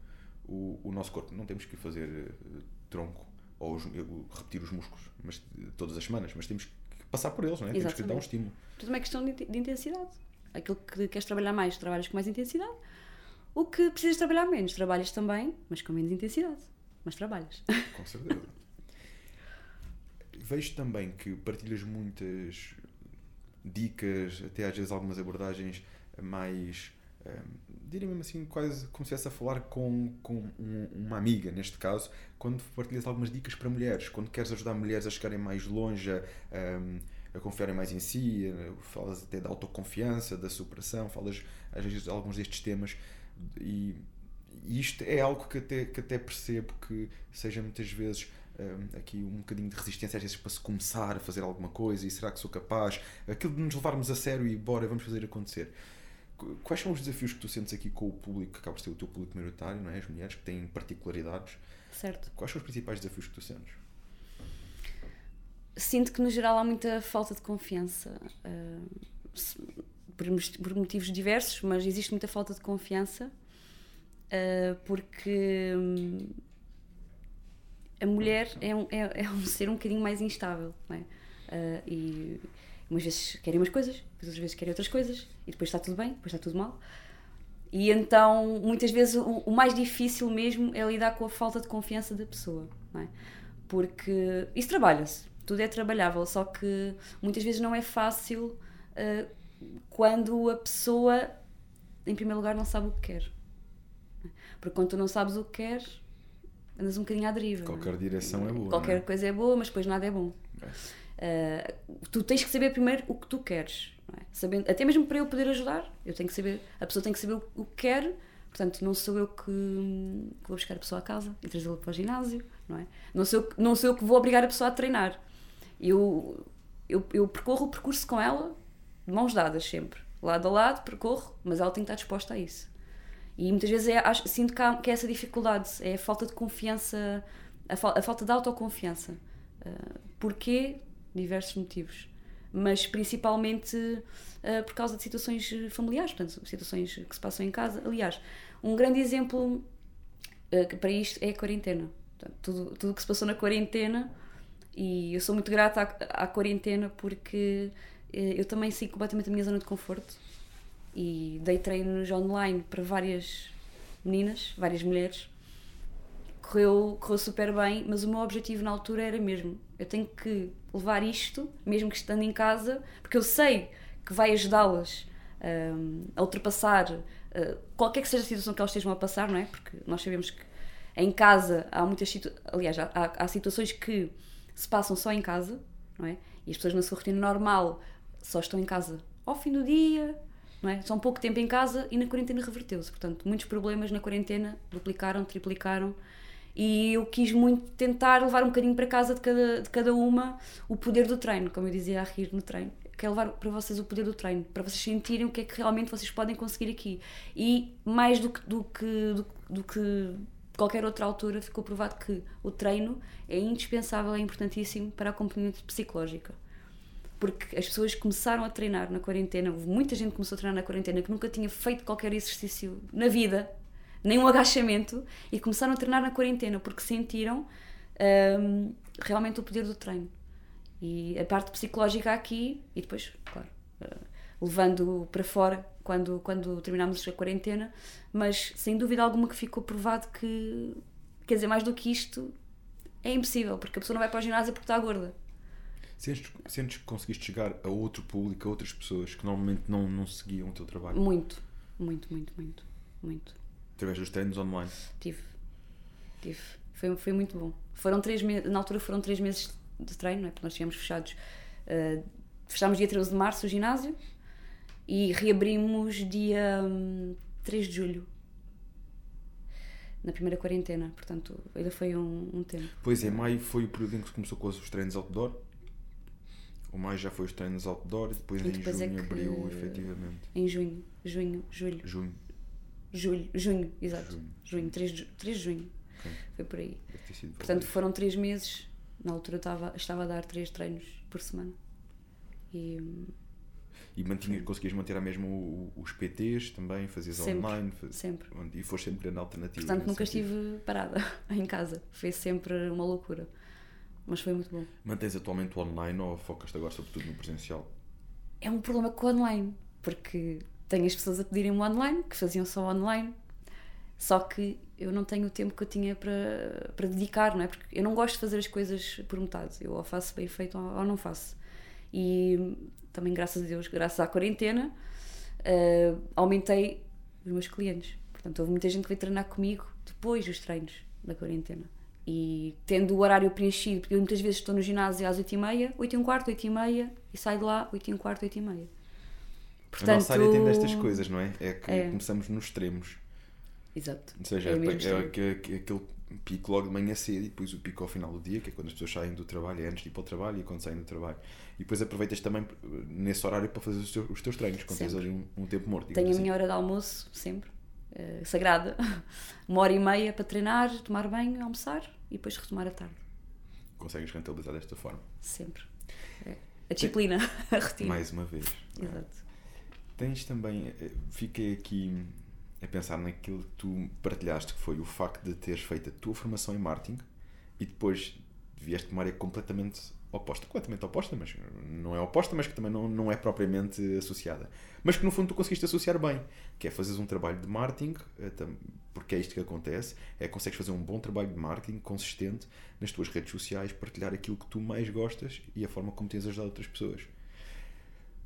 o, o nosso corpo. Não temos que fazer eh, tronco ou os- repetir os músculos mas, todas as semanas, mas temos que passar por eles, não é? Temos que dar um estímulo. Tudo é uma questão de intensidade. Aquilo que queres trabalhar mais, trabalhas com mais intensidade. O que precisas trabalhar menos, trabalhas também, mas com menos intensidade. Mas trabalhas. [laughs] Com certeza. Vejo também que partilhas muitas dicas, até às vezes algumas abordagens mais, hum, diria mesmo assim, quase como se a falar com, com um- uma amiga, neste caso, quando partilhas algumas dicas para mulheres, quando queres ajudar mulheres a chegarem mais longe, a, hum, a confiarem mais em si, falas até da autoconfiança, da superação, falas às vezes alguns destes temas e, e isto é algo que até, que até percebo que seja muitas vezes hum, aqui um bocadinho de resistência às vezes para se começar a fazer alguma coisa e será que sou capaz? Aquilo de nos levarmos a sério e bora, vamos fazer acontecer. Qu- Quais são os desafios que tu sentes aqui com o público, que acaba por ser o teu público maioritário, não é? as mulheres que têm particularidades? certo? Quais são os principais desafios que tu sentes? Sinto que no geral há muita falta de confiança. se- por, motivos diversos, mas existe muita falta de confiança ah, porque hum, a mulher é um, é, é um ser um bocadinho mais instável, não é? Ah, e Umas vezes querem umas coisas, outras vezes querem outras coisas, e depois está tudo bem, depois está tudo mal. E então, muitas vezes, o, o mais difícil mesmo é lidar com a falta de confiança da pessoa, não é? Porque isso trabalha-se, tudo é trabalhável, só que muitas vezes não é fácil uh, quando a pessoa, em primeiro lugar, não sabe o que quer. Porque quando tu não sabes o que queres, andas um bocadinho à deriva. Qualquer direção é boa. Qualquer é? coisa é boa, mas depois nada é bom. É. Uh, tu tens que saber primeiro o que tu queres. É? Sabendo, até mesmo para eu poder ajudar, eu tenho que saber, a pessoa tem que saber o, que quer. Portanto, não sou eu que, que vou buscar a pessoa a casa e trazê-la para o ginásio, não é? Não sou, não sou eu que vou obrigar a pessoa a treinar. Eu, eu, eu percorro o percurso com ela, de mãos dadas sempre. Lado a lado, percorro, mas ela tem que estar disposta a isso. E muitas vezes é, acho, sinto que, há, que é essa dificuldade, é a falta de confiança, a, a falta de autoconfiança. Uh, porquê? Diversos motivos. Mas principalmente uh, por causa de situações familiares, portanto, situações que se passam em casa. Aliás, um grande exemplo uh, para isto é a quarentena. Portanto, tudo o que se passou na quarentena, e eu sou muito grata à, à quarentena porque eu também saí completamente da minha zona de conforto e dei treinos online para várias meninas, várias mulheres. Correu, correu super bem, mas o meu objetivo na altura era mesmo: eu tenho que levar isto, mesmo que estando em casa, porque eu sei que vai ajudá-las um, a ultrapassar uh, qualquer que seja a situação que elas estejam a passar, não é? Porque nós sabemos que em casa há muitas situações, aliás, há, há, situações que se passam só em casa, não é? E as pessoas na sua rotina normal só estão em casa ao fim do dia, não é? Um pouco tempo em casa e na quarentena reverteu-se. Portanto, muitos problemas na quarentena duplicaram, triplicaram. E eu quis muito tentar levar um bocadinho para casa de cada, de cada uma o poder do treino, como eu dizia a rir no treino. Quero levar para vocês o poder do treino, para vocês sentirem o que é que realmente vocês podem conseguir aqui. E mais do que, do que, do, do que qualquer outra altura, ficou provado que o treino é indispensável, é importantíssimo para a componente psicológica porque as pessoas começaram a treinar na quarentena, muita gente começou a treinar na quarentena que nunca tinha feito qualquer exercício na vida, nem um agachamento, e começaram a treinar na quarentena porque sentiram um, realmente o poder do treino. E a parte psicológica aqui, e depois, claro, uh, levando para fora quando, quando terminámos a quarentena, mas sem dúvida alguma que ficou provado que, quer dizer, mais do que isto, é impossível, porque a pessoa não vai para o ginásio porque está gorda Sentes, sentes que conseguiste chegar a outro público, a outras pessoas que normalmente não, não seguiam o teu trabalho? Muito, muito, muito, muito, muito. Através dos treinos online? Tive, tive. Foi, foi muito bom. Foram três meses, na altura foram três meses de treino, não é? porque nós tínhamos fechados. Uh, fechámos dia 13 de março o ginásio e reabrimos dia um, 3 de julho na primeira quarentena, portanto, ainda foi um, um tempo. Pois é, maio foi o período em que se começou com os treinos outdoor o mais já foi os treinos outdoor e depois, e depois em é junho é abriu efetivamente. Em junho, junho, julho. Junho. Julho, junho, exato. Junho, junho 3, de, 3 de junho. Okay. Foi por aí. Portanto, foram 3 meses. Na altura estava, estava a dar 3 treinos por semana. E. E mantinha, conseguias manter a mesmo os PTs também? Fazias sempre, online? Faz... Sempre. E foste sempre na alternativa? Portanto, nunca sentido. estive parada [laughs] em casa. Foi sempre uma loucura. Mas foi muito bom. Mantens atualmente o online ou focas-te agora sobretudo no presencial? É um problema com o online, porque tenho as pessoas a pedirem o online, que faziam só online, só que eu não tenho o tempo que eu tinha para, para dedicar, não é? Porque eu não gosto de fazer as coisas por metade, eu ou faço bem feito ou, ou não faço. E também, graças a Deus, graças à quarentena, uh, aumentei os meus clientes. Portanto, houve muita gente que veio treinar comigo depois dos treinos da quarentena. E tendo o horário preenchido, porque eu muitas vezes estou no ginásio às 8h30, 8 e um quarto, 8 e meia, e saio de lá 8 e um quarto, 8 e meia. Portanto, a nossa área tem destas coisas, não é? É que é. começamos nos extremos. Exato. Ou seja, é, é, é, aquele pico logo de manhã cedo e depois o pico ao final do dia, que é quando as pessoas saem do trabalho, é antes de ir para o trabalho e quando saem do trabalho. E depois aproveitas também nesse horário para fazer os teus, os teus treinos, quando sempre. tens ali um, um tempo morto. Tenho assim. a minha hora de almoço, sempre uh, sagrada. [laughs] Uma hora e meia para treinar, tomar banho, almoçar e depois retomar a tarde. Consegues rentabilizar desta forma? Sempre. É. A disciplina, [laughs] a rotina. Mais uma vez. Exato. Tens também. Eh, fiquei aqui a pensar naquilo que tu partilhaste, que foi o facto de teres feito a tua formação em marketing e depois vieste de uma área completamente oposta, completamente oposta, mas não é oposta, mas que também não, não é propriamente associada. Mas que no fundo tu conseguiste associar bem, que é fazeres um trabalho de marketing, eh, porque é isto que acontece, é consegues fazer um bom trabalho de marketing consistente nas tuas redes sociais, partilhar aquilo que tu mais gostas e a forma como tens ajudado outras pessoas.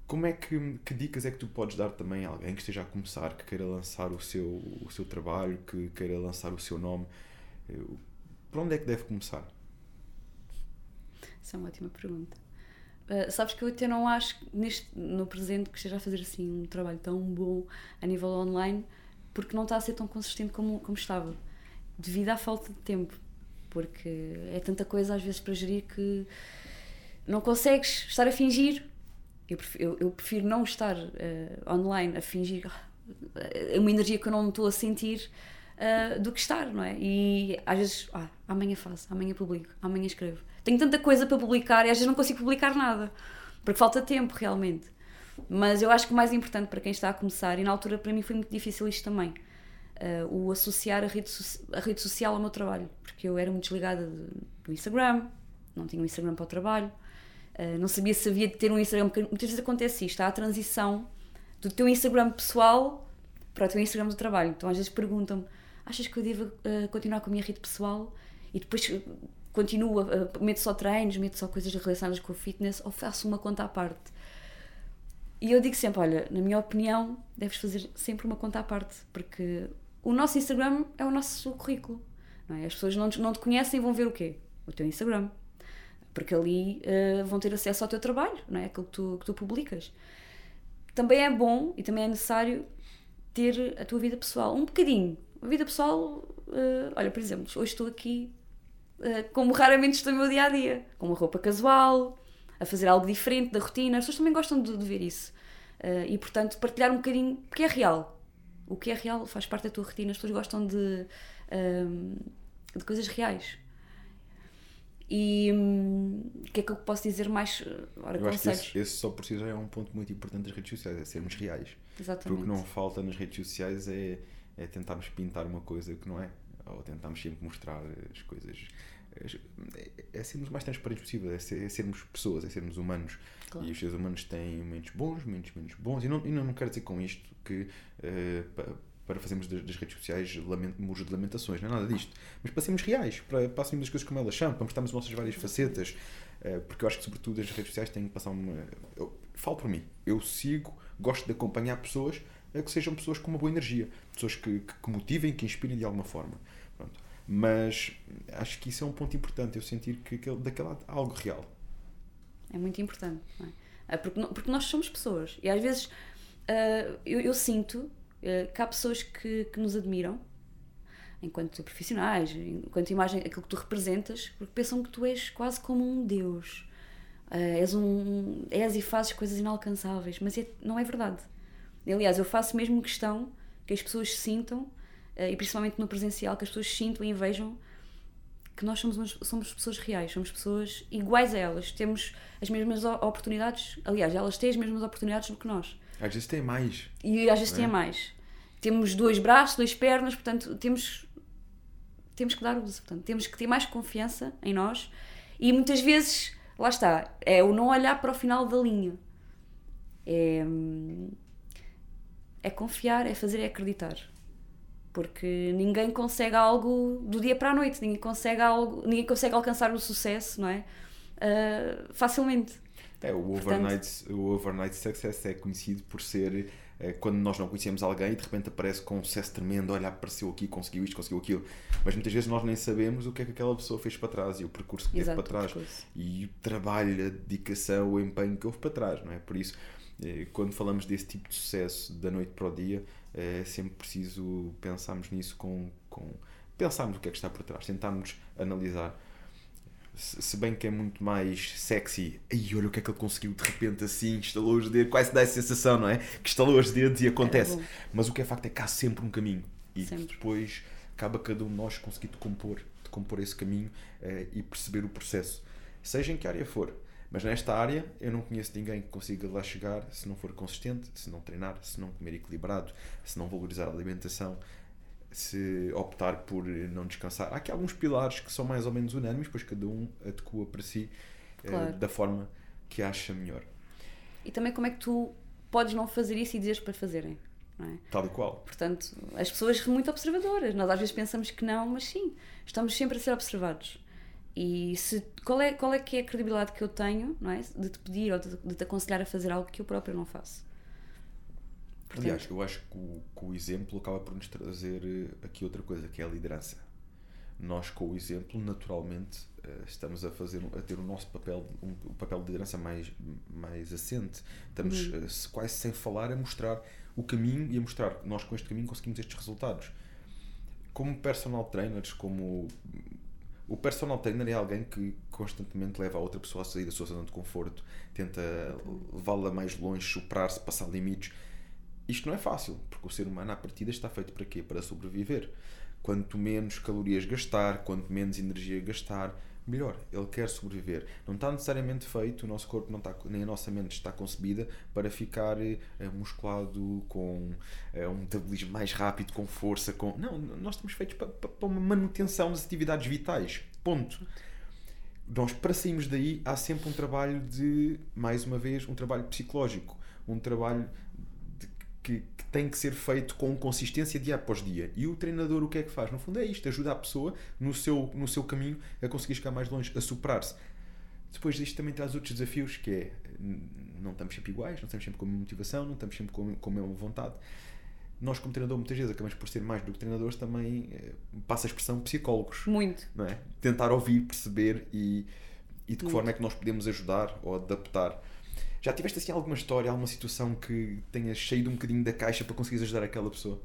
Como é que, que dicas é que tu podes dar também a alguém que esteja a começar, que queira lançar o seu, o seu trabalho, que queira lançar o seu nome? Por onde é que deve começar? Essa é uma ótima pergunta. Uh, sabes que eu até não acho neste, no presente que esteja a fazer assim um trabalho tão bom a nível online porque não está a ser tão consistente como, como estava devido à falta de tempo porque é tanta coisa às vezes para gerir que não consegues estar a fingir eu prefiro, eu, eu prefiro não estar uh, online a fingir uh, uma energia que eu não estou a sentir uh, do que estar, não é? E às vezes, ah, amanhã faço, amanhã publico, amanhã escrevo tenho tanta coisa para publicar e às vezes não consigo publicar nada, porque falta tempo realmente. Mas eu acho que o mais importante para quem está a começar, e na altura para mim foi muito difícil isto também, uh, o associar a rede, a rede social ao meu trabalho, porque eu era muito desligada do Instagram, não tinha um Instagram para o trabalho, uh, não sabia se havia de ter um Instagram, porque muitas vezes acontece isto, há a transição do teu Instagram pessoal para o teu Instagram do trabalho. Então às vezes perguntam-me: achas que eu devo uh, continuar com a minha rede pessoal? E depois continuo, a, meto só treinos, meto só coisas relacionadas com o fitness ou faço uma conta à parte. E eu digo sempre: olha, na minha opinião, deves fazer sempre uma conta à parte, porque o nosso Instagram é o nosso currículo. É? As pessoas não te, não te conhecem e vão ver o quê? O teu Instagram. Porque ali uh, vão ter acesso ao teu trabalho, não é? Aquilo que tu, que tu publicas. Também é bom e também é necessário ter a tua vida pessoal. Um bocadinho. A vida pessoal, uh, olha, por exemplo, hoje estou aqui eh, como raramente estou no meu dia a dia, com uma roupa casual, a fazer algo diferente da rotina. As pessoas também gostam de, de ver isso. Uh, e portanto, partilhar um bocadinho, porque é real. O que é real faz parte da tua rotina. As pessoas gostam de, de coisas reais. E hum, o que é que eu posso dizer mais? Ora, eu acho que esse, esse, só por si já é um ponto muito importante das redes sociais, é sermos reais. Exatamente. Porque o que não falta nas redes sociais é, é tentarmos pintar uma coisa que não é ou tentamos sempre mostrar as coisas. É, sermos o mais transparentes possível, é, ser, é, sermos pessoas, é sermos humanos. Claro. E os seres humanos têm momentos bons, momentos menos bons. E não, e não quero dizer com isto que uh, para fazermos das, redes sociais muros de lamentações, não é nada disto. Mas para sermos reais, para, para assumirmos as coisas como elas são, para mostrarmos as nossas várias facetas. Uh, porque eu acho que, sobretudo, as redes sociais têm que passar uma. Eu, falo por mim, eu sigo, gosto de acompanhar pessoas que sejam pessoas com uma boa energia, pessoas que, que, que motivem, que inspirem de alguma forma. Pronto. Mas acho que isso é um ponto importante, eu sentir que aquele, daquele lado há algo real. É muito importante, não é? é porque, porque nós somos pessoas e às vezes uh, eu, eu, sinto uh, que há pessoas que, que nos admiram enquanto profissionais, enquanto imagem, aquilo que tu representas, porque pensam que tu és quase como um Deus. Uh, és, um, és e fazes coisas inalcançáveis, mas é, não é verdade. Aliás, eu faço mesmo questão que as pessoas sintam eh, e principalmente no presencial, que as pessoas sintam e vejam que nós somos, somos pessoas reais, somos pessoas iguais a elas, temos as mesmas oportunidades, aliás, elas têm as mesmas oportunidades do que nós. Às vezes têm mais. E às vezes é? têm mais. Temos dois braços, duas pernas, portanto, temos, temos que dar uso, portanto, temos que ter mais confiança em nós e muitas vezes, lá está, é o não olhar para o final da linha. É, é confiar, é fazer, é acreditar porque ninguém consegue algo do dia para a noite, ninguém consegue algo, ninguém consegue alcançar o sucesso, não é? Uh, facilmente. É, o overnight, Portanto, o overnight success é conhecido por ser quando nós não conhecemos alguém e de repente aparece com um sucesso tremendo, olha, apareceu aqui, conseguiu isto, conseguiu aquilo. Mas muitas vezes nós nem sabemos o que é que aquela pessoa fez para trás e o percurso que Exato, teve para trás e o trabalho, a dedicação, o empenho que houve para trás, não é? Por isso, é, quando falamos desse tipo de sucesso da noite para o dia, é sempre preciso pensarmos nisso com, com pensarmos o que é que está por trás, tentarmos analisar. Se bem que é muito mais sexy, e olha o que é que ele conseguiu de repente assim, instalou os dedos, quase dá a sensação, não é? Que instalou os dedos e acontece. Mas o que é facto é que há sempre um caminho e sempre. depois acaba cada um de nós conseguir decompor, decompor esse caminho uh, e perceber o processo, seja em que área for. Mas nesta área eu não conheço ninguém que consiga lá chegar se não for consistente, se não treinar, se não comer equilibrado, se não valorizar a alimentação, se optar por não descansar. Há aqui alguns pilares que são mais ou menos unânimes, pois cada um adequa para si eh, Claro. da forma que acha melhor. E também como é que tu podes não fazer isso e dizeres para fazerem, é? Tal e qual. Portanto, as pessoas são muito observadoras. Nós às vezes pensamos que não, mas sim, estamos sempre a ser observados. E se, qual, é, qual é que é a credibilidade que eu tenho, não é? De te pedir ou de, de te aconselhar a fazer algo que eu próprio não faço? Portanto, Aliás, eu acho que o, que o exemplo acaba por nos trazer eh, aqui outra coisa, que é a liderança. Nós, com o exemplo, naturalmente, eh, estamos a fazer a ter o nosso papel, um, o papel de liderança mais, mais assente. Estamos eh, se- quase sem falar a mostrar o caminho e a mostrar que nós, com este caminho, conseguimos estes resultados. Como personal trainers, como o personal trainer é alguém que constantemente leva a outra pessoa a sair da sua zona de conforto, tenta levá-la mais longe, superar-se, passar limites. Isto não é fácil, porque o ser humano à partida está feito para quê? Para sobreviver. Quanto menos calorias gastar, quanto menos energia gastar, melhor. Ele quer sobreviver. Não está necessariamente feito, o nosso corpo não está, nem a nossa mente está concebida para ficar eh, musculado, com eh, um metabolismo mais rápido, com força, com. Não, nós estamos feitos para, para, uma manutenção das atividades vitais. Ponto. Nós, para sairmos daí, há sempre um trabalho de, mais uma vez, um trabalho psicológico. Um trabalho que, que tem que ser feito com consistência dia após dia. E o treinador o que é que faz? No fundo é isto, ajuda a pessoa no seu, no seu caminho a conseguir chegar mais longe, a superar-se. Depois disto também traz outros desafios, que é não estamos sempre iguais, não estamos sempre com a mesma motivação, não estamos sempre com, com a mesma vontade. Nós, como treinador, muitas vezes acabamos por ser mais do que treinadores, também eh, passa a expressão psicólogos Muito. não é? Tentar ouvir, perceber e, e de que Muito. forma é que nós podemos ajudar ou adaptar. Já tiveste assim alguma história, alguma situação que tenhas saído um bocadinho da caixa para conseguires ajudar aquela pessoa?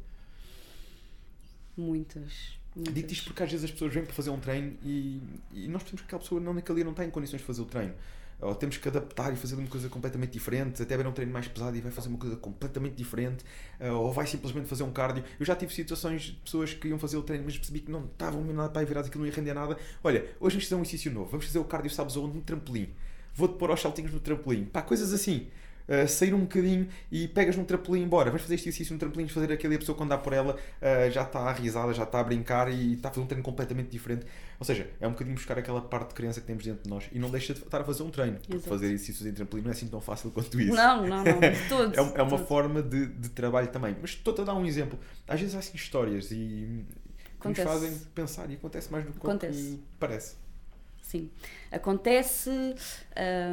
Muitas. muitas. Digo-te isto porque às vezes as pessoas vêm para fazer um treino e, e nós percebemos que aquela pessoa não, naquele dia não está em condições de fazer o treino. Ou temos que adaptar e fazer uma coisa completamente diferente, até ver um treino mais pesado e vai fazer uma coisa completamente diferente, eh, ou vai simplesmente fazer um cardio. Eu já tive situações de pessoas que iam fazer o treino, mas percebi que não estavam nada para aí virados, aquilo não ia render nada. Olha, hoje vamos fazer um exercício novo, vamos fazer o cardio, sabes onde? No trampolim. Vou-te pôr aos saltinhos no trampolim. Pá, coisas assim. Uh, sair um bocadinho e pegas num trampolim embora. Vamos fazer este exercício no trampolim, fazer aquele e a pessoa quando dá por ela uh, já está risada, já está a brincar e está a fazer um treino completamente diferente. Ou seja, é um bocadinho buscar aquela parte de criança que temos dentro de nós e não deixa de estar a fazer um treino. Porque Exato. fazer exercícios em trampolim não é assim tão fácil quanto isso. Não, não, não. De [laughs] todos. É, é uma todos. forma de, de trabalho também. Mas estou-te a dar um exemplo. Às vezes há assim histórias e que nos fazem pensar e acontece mais do que Acontece. que parece. Sim. Acontece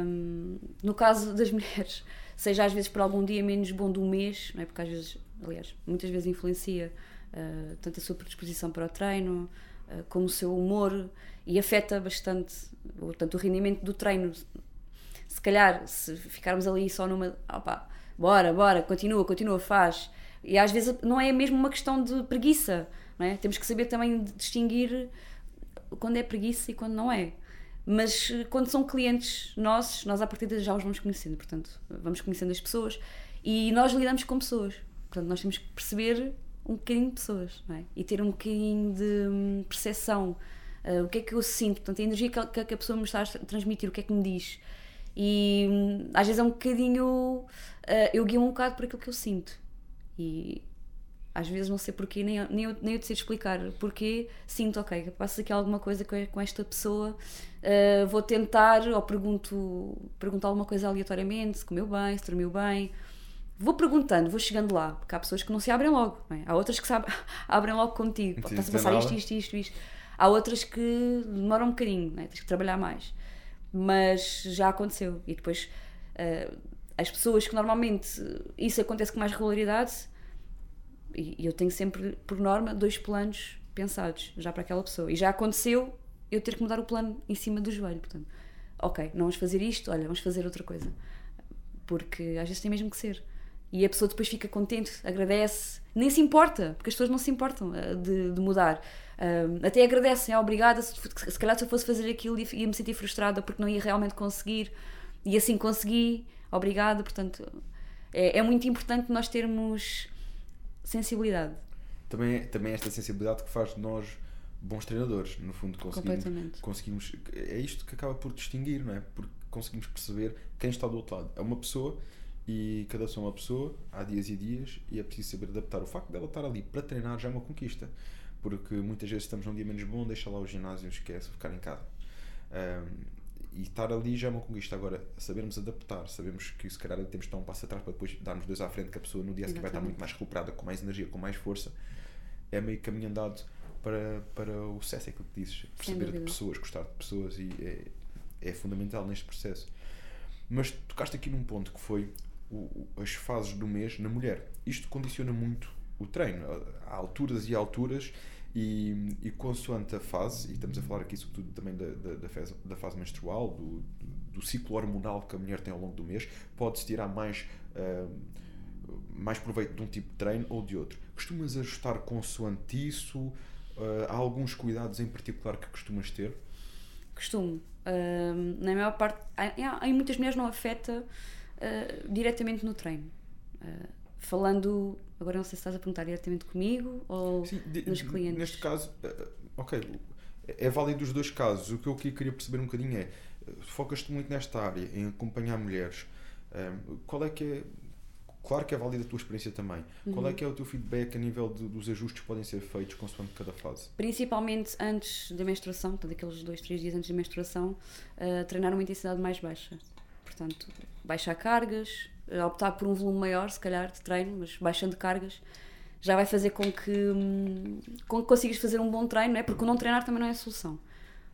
hum, no caso das [laughs] mulheres, seja às vezes por algum dia menos bom do mês, não é? Porque às vezes, aliás, muitas vezes influencia ah, tanto a sua predisposição para o treino, ah, como o seu humor e afeta bastante o- tanto o rendimento do treino. Se calhar, se ficarmos ali só numa. Opa, bora, bora, continua, continua, faz. E às vezes não é mesmo uma questão de preguiça, não é? Temos que saber também distinguir quando é preguiça e quando não é. Mas eh, quando são clientes nossos, nós à partida já os vamos conhecendo, portanto, vamos conhecendo as pessoas e nós lidamos com pessoas. Portanto, nós temos que perceber um bocadinho de pessoas, é? E ter um bocadinho de hum, percepção. eh, o que é que eu sinto, portanto, a energia que, que- a pessoa me está a transmitir, o que é que me diz. E hum, às vezes é um bocadinho. eh, eu guio um bocado por aquilo que eu sinto. E às vezes não sei porquê, nem, eu- nem, eu, nem eu te sei explicar porquê, sinto, ok, passa aqui alguma coisa com, esta pessoa, uh, vou tentar, ou pergunto, pergunto alguma coisa aleatoriamente, se comeu bem, se dormiu bem. Vou perguntando, vou chegando lá, porque há pessoas que não se abrem logo, é? há outras que se ab- [laughs] abrem logo contigo, Não está-se a passar isto, isto, isto, isto. Há outras que demoram um bocadinho, é? tens que trabalhar mais. Mas já aconteceu. E depois uh, as pessoas que normalmente isso acontece com mais regularidade, e eu tenho sempre, por norma, dois planos pensados já para aquela pessoa. E já aconteceu eu ter que mudar o plano em cima do joelho. Portanto, ok, não vamos fazer isto, olha, vamos fazer outra coisa. Porque às vezes tem mesmo que ser. E a pessoa depois fica contente, agradece, nem se importa, porque as pessoas não se importam eh, de, de mudar. Até agradecem, é obrigada. Se, se calhar se eu fosse fazer aquilo ia me sentir frustrada porque não ia realmente conseguir. E assim consegui, obrigada. Portanto, é, é muito importante nós termos sensibilidade. Também, é- também é esta sensibilidade que faz de nós bons treinadores, no fundo conseguimos, conseguimos é isto que acaba por distinguir, não é? Porque conseguimos perceber quem está do outro lado. É uma pessoa e cada pessoa é uma pessoa, há dias e dias e é preciso saber adaptar. O facto dela estar ali para treinar já é uma conquista, porque muitas vezes estamos num dia menos bom, deixa lá o ginásio, esquece, ficar em casa. Ahm, e estar ali já é uma conquista. Agora, sabermos adaptar, sabemos que se calhar temos de dar um passo atrás para depois darmos dois à frente, que a pessoa no dia seguinte vai estar muito mais recuperada, com mais energia, com mais força, é meio caminho andado para, para o sucesso, é aquilo que dizes. Perceber de pessoas, gostar de pessoas e é, é fundamental neste processo. Mas tocaste aqui num ponto que foi o, as fases do mês na mulher. Isto condiciona muito o treino. Há alturas e alturas e, e consoante a fase, e estamos a falar aqui sobretudo também da, da, da, fase, da fase menstrual, do, do, ciclo hormonal que a mulher tem ao longo do mês, pode-se tirar mais, uh, mais proveito de um tipo de treino ou de outro. Costumas ajustar consoante isso? Uh, há alguns cuidados em particular que costumas ter? Costumo. Uh, na maior parte, em muitas mulheres não afeta diretamente no treino. falando Agora não sei se estás a perguntar diretamente comigo ou Sim, nos clientes. Neste caso, eh, ok, é válido dos dois casos. O que eu queria perceber um bocadinho é, focas-te muito nesta área, em acompanhar mulheres. Eh, qual é que é, claro que é válida a tua experiência também, uhum. qual é uhum. que é o teu feedback a nível de, dos ajustes que podem ser feitos consoante cada fase? Principalmente antes da menstruação, portanto aqueles dois, três dias antes da menstruação, uh, treinar uma intensidade mais baixa. Portanto, baixar cargas, optar por um volume maior, se calhar, de treino, mas baixando cargas, já vai fazer com que, hum, com que consigas fazer um bom treino, não é? porque não treinar também não é a solução.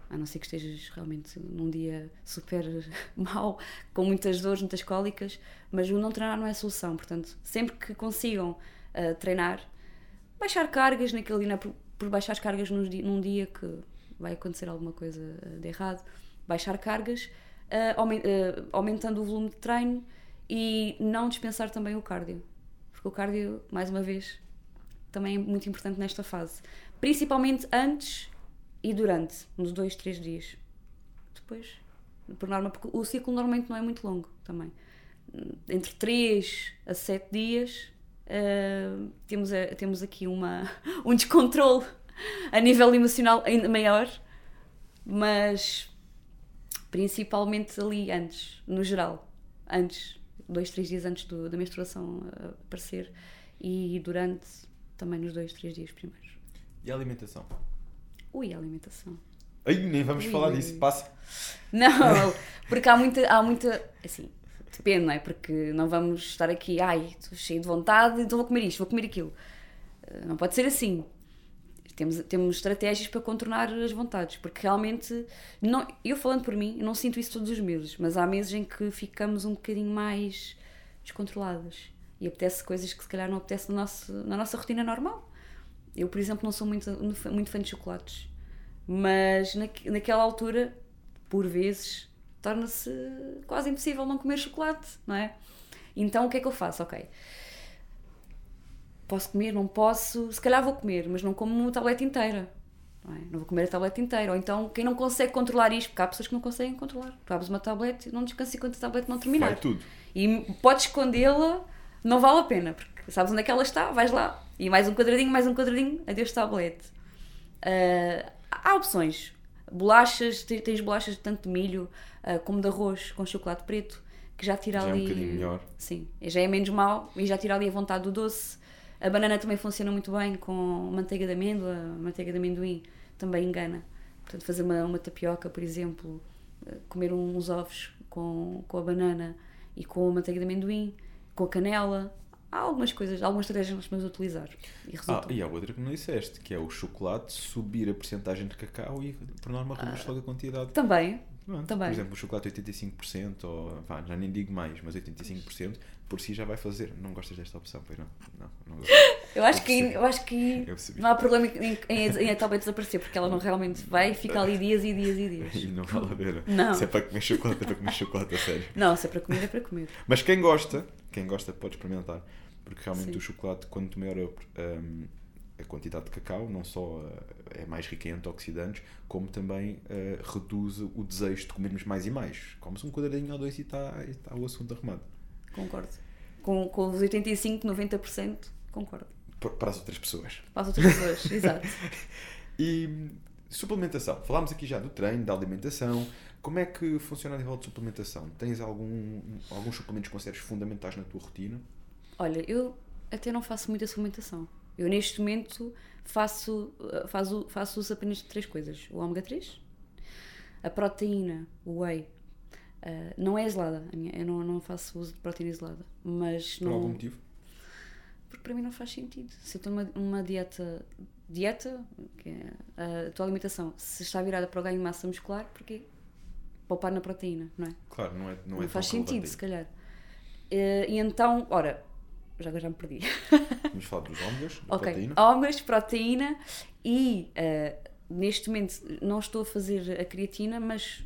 A não ser que estejas realmente num dia super [laughs] mau, com muitas dores, muitas cólicas, mas o não treinar não é a solução. Portanto, sempre que consigam uh, treinar, baixar cargas naquele dia, é por, por baixar as cargas num dia, num dia que vai acontecer alguma coisa de errado, baixar cargas, uh, aumentando o volume de treino e não dispensar também o cardio, porque o cardio, mais uma vez, também é muito importante nesta fase, principalmente antes e durante, nos dois, três dias. Depois, por norma, porque o ciclo normalmente não é muito longo também. Entre 3 a 7 dias uh, temos, a, temos aqui uma, [laughs] um descontrole a nível emocional ainda maior, mas principalmente ali antes, no geral, antes dois, três dias antes do, da menstruação uh, aparecer e durante também nos dois, três dias primeiros. E a alimentação? Ui, a alimentação. Ai, nem vamos Ui. falar disso, passa. Não, [laughs] porque há muita, há muita, assim, depende, não é? Porque não vamos estar aqui, ai, estou cheio de vontade, então vou comer isto, vou comer aquilo. Eh, não pode ser assim temos, temos estratégias para contornar as vontades, porque realmente, não, eu falando por mim, não sinto isso todos os meses, mas há meses em que ficamos um bocadinho mais descontroladas e apetece coisas que se calhar não apetece no nosso, na nossa rotina normal. Eu, por exemplo, não sou muito, muito fã de chocolates, mas na, naquela altura, por vezes, torna-se quase impossível não comer chocolate, não é? Então o que é que eu faço? Ok posso comer, não posso, se calhar vou comer, mas não como uma tableta inteira. Não, é? não, vou comer a tableta inteira. Ou então, quem não consegue controlar isto, porque há pessoas que não conseguem controlar. Tu abres uma tableta e não descansas enquanto a tableta não terminar. Vai tudo. E podes escondê-la, não vale a pena, porque sabes onde é que ela está, vais lá. E mais um quadradinho, mais um quadradinho, adeus tablete. Uh, há opções. Bolachas, tens bolachas tanto de milho uh, como de arroz com chocolate preto, que já tira já ali. É um bocadinho melhor. Sim, já é menos mau e já tira ali a vontade do doce. A banana também funciona muito bem com manteiga de amêndoa, manteiga de amendoim também engana. Portanto, fazer uma, uma tapioca, por exemplo, eh, comer uns ovos com, com a banana e com a manteiga de amendoim, com a canela. Há algumas coisas, algumas estratégias que nós podemos utilizar. E, ah, e há outra que não disseste, que é o chocolate subir a porcentagem de cacau e, por norma, reduz ah, logo a quantidade. Também, também. Por exemplo, o chocolate 85%, ou já nem digo mais, mas 85%, por si já vai fazer. Não gostas desta opção, pois não? Não, não gosto. Eu acho eu que, eu acho que não há problema em, em, em a desaparecer, porque ela não realmente vai ficar ali dias e dias e dias. E não vale a pena. Não. Se é para comer chocolate, é para comer chocolate, a sério. Não, se é para comer, é para comer. Mas quem gosta, quem gosta pode experimentar, porque realmente Sim. o chocolate, quanto maior um, a quantidade de cacau, não só uh, é mais rica em antioxidantes, como também uh, reduz o desejo de comermos mais e mais. Come-se um quadradinho ou dois e está tá o assunto arrumado. Concordo. Com, com os 85, 90%, concordo. Para as outras pessoas. Para as outras pessoas, [laughs] exato. E suplementação. Falámos aqui já do treino, da alimentação. Como é que funciona a nível de suplementação? Tens algum, alguns suplementos que consideres fundamentais na tua rotina? Olha, eu até não faço muita suplementação. Eu neste momento faço, faço, faço uso apenas de três coisas: o ômega 3, A proteína, o whey, uh, não é isolada. Eu não, não faço uso de proteína isolada. Mas Por não, algum motivo? porque para mim não faz sentido. Se eu estou numa, numa dieta, dieta, que é a tua alimentação, se está virada para o ganho de massa muscular, porque poupar na proteína, não é? Claro, não é Não, Não, é faz sentido, se calhar. Eh, e então, ora, já agora já me perdi. [laughs] Vamos falar dos ômegas, da ok, proteína. ômegas, proteína e eh, neste momento não estou a fazer a creatina, mas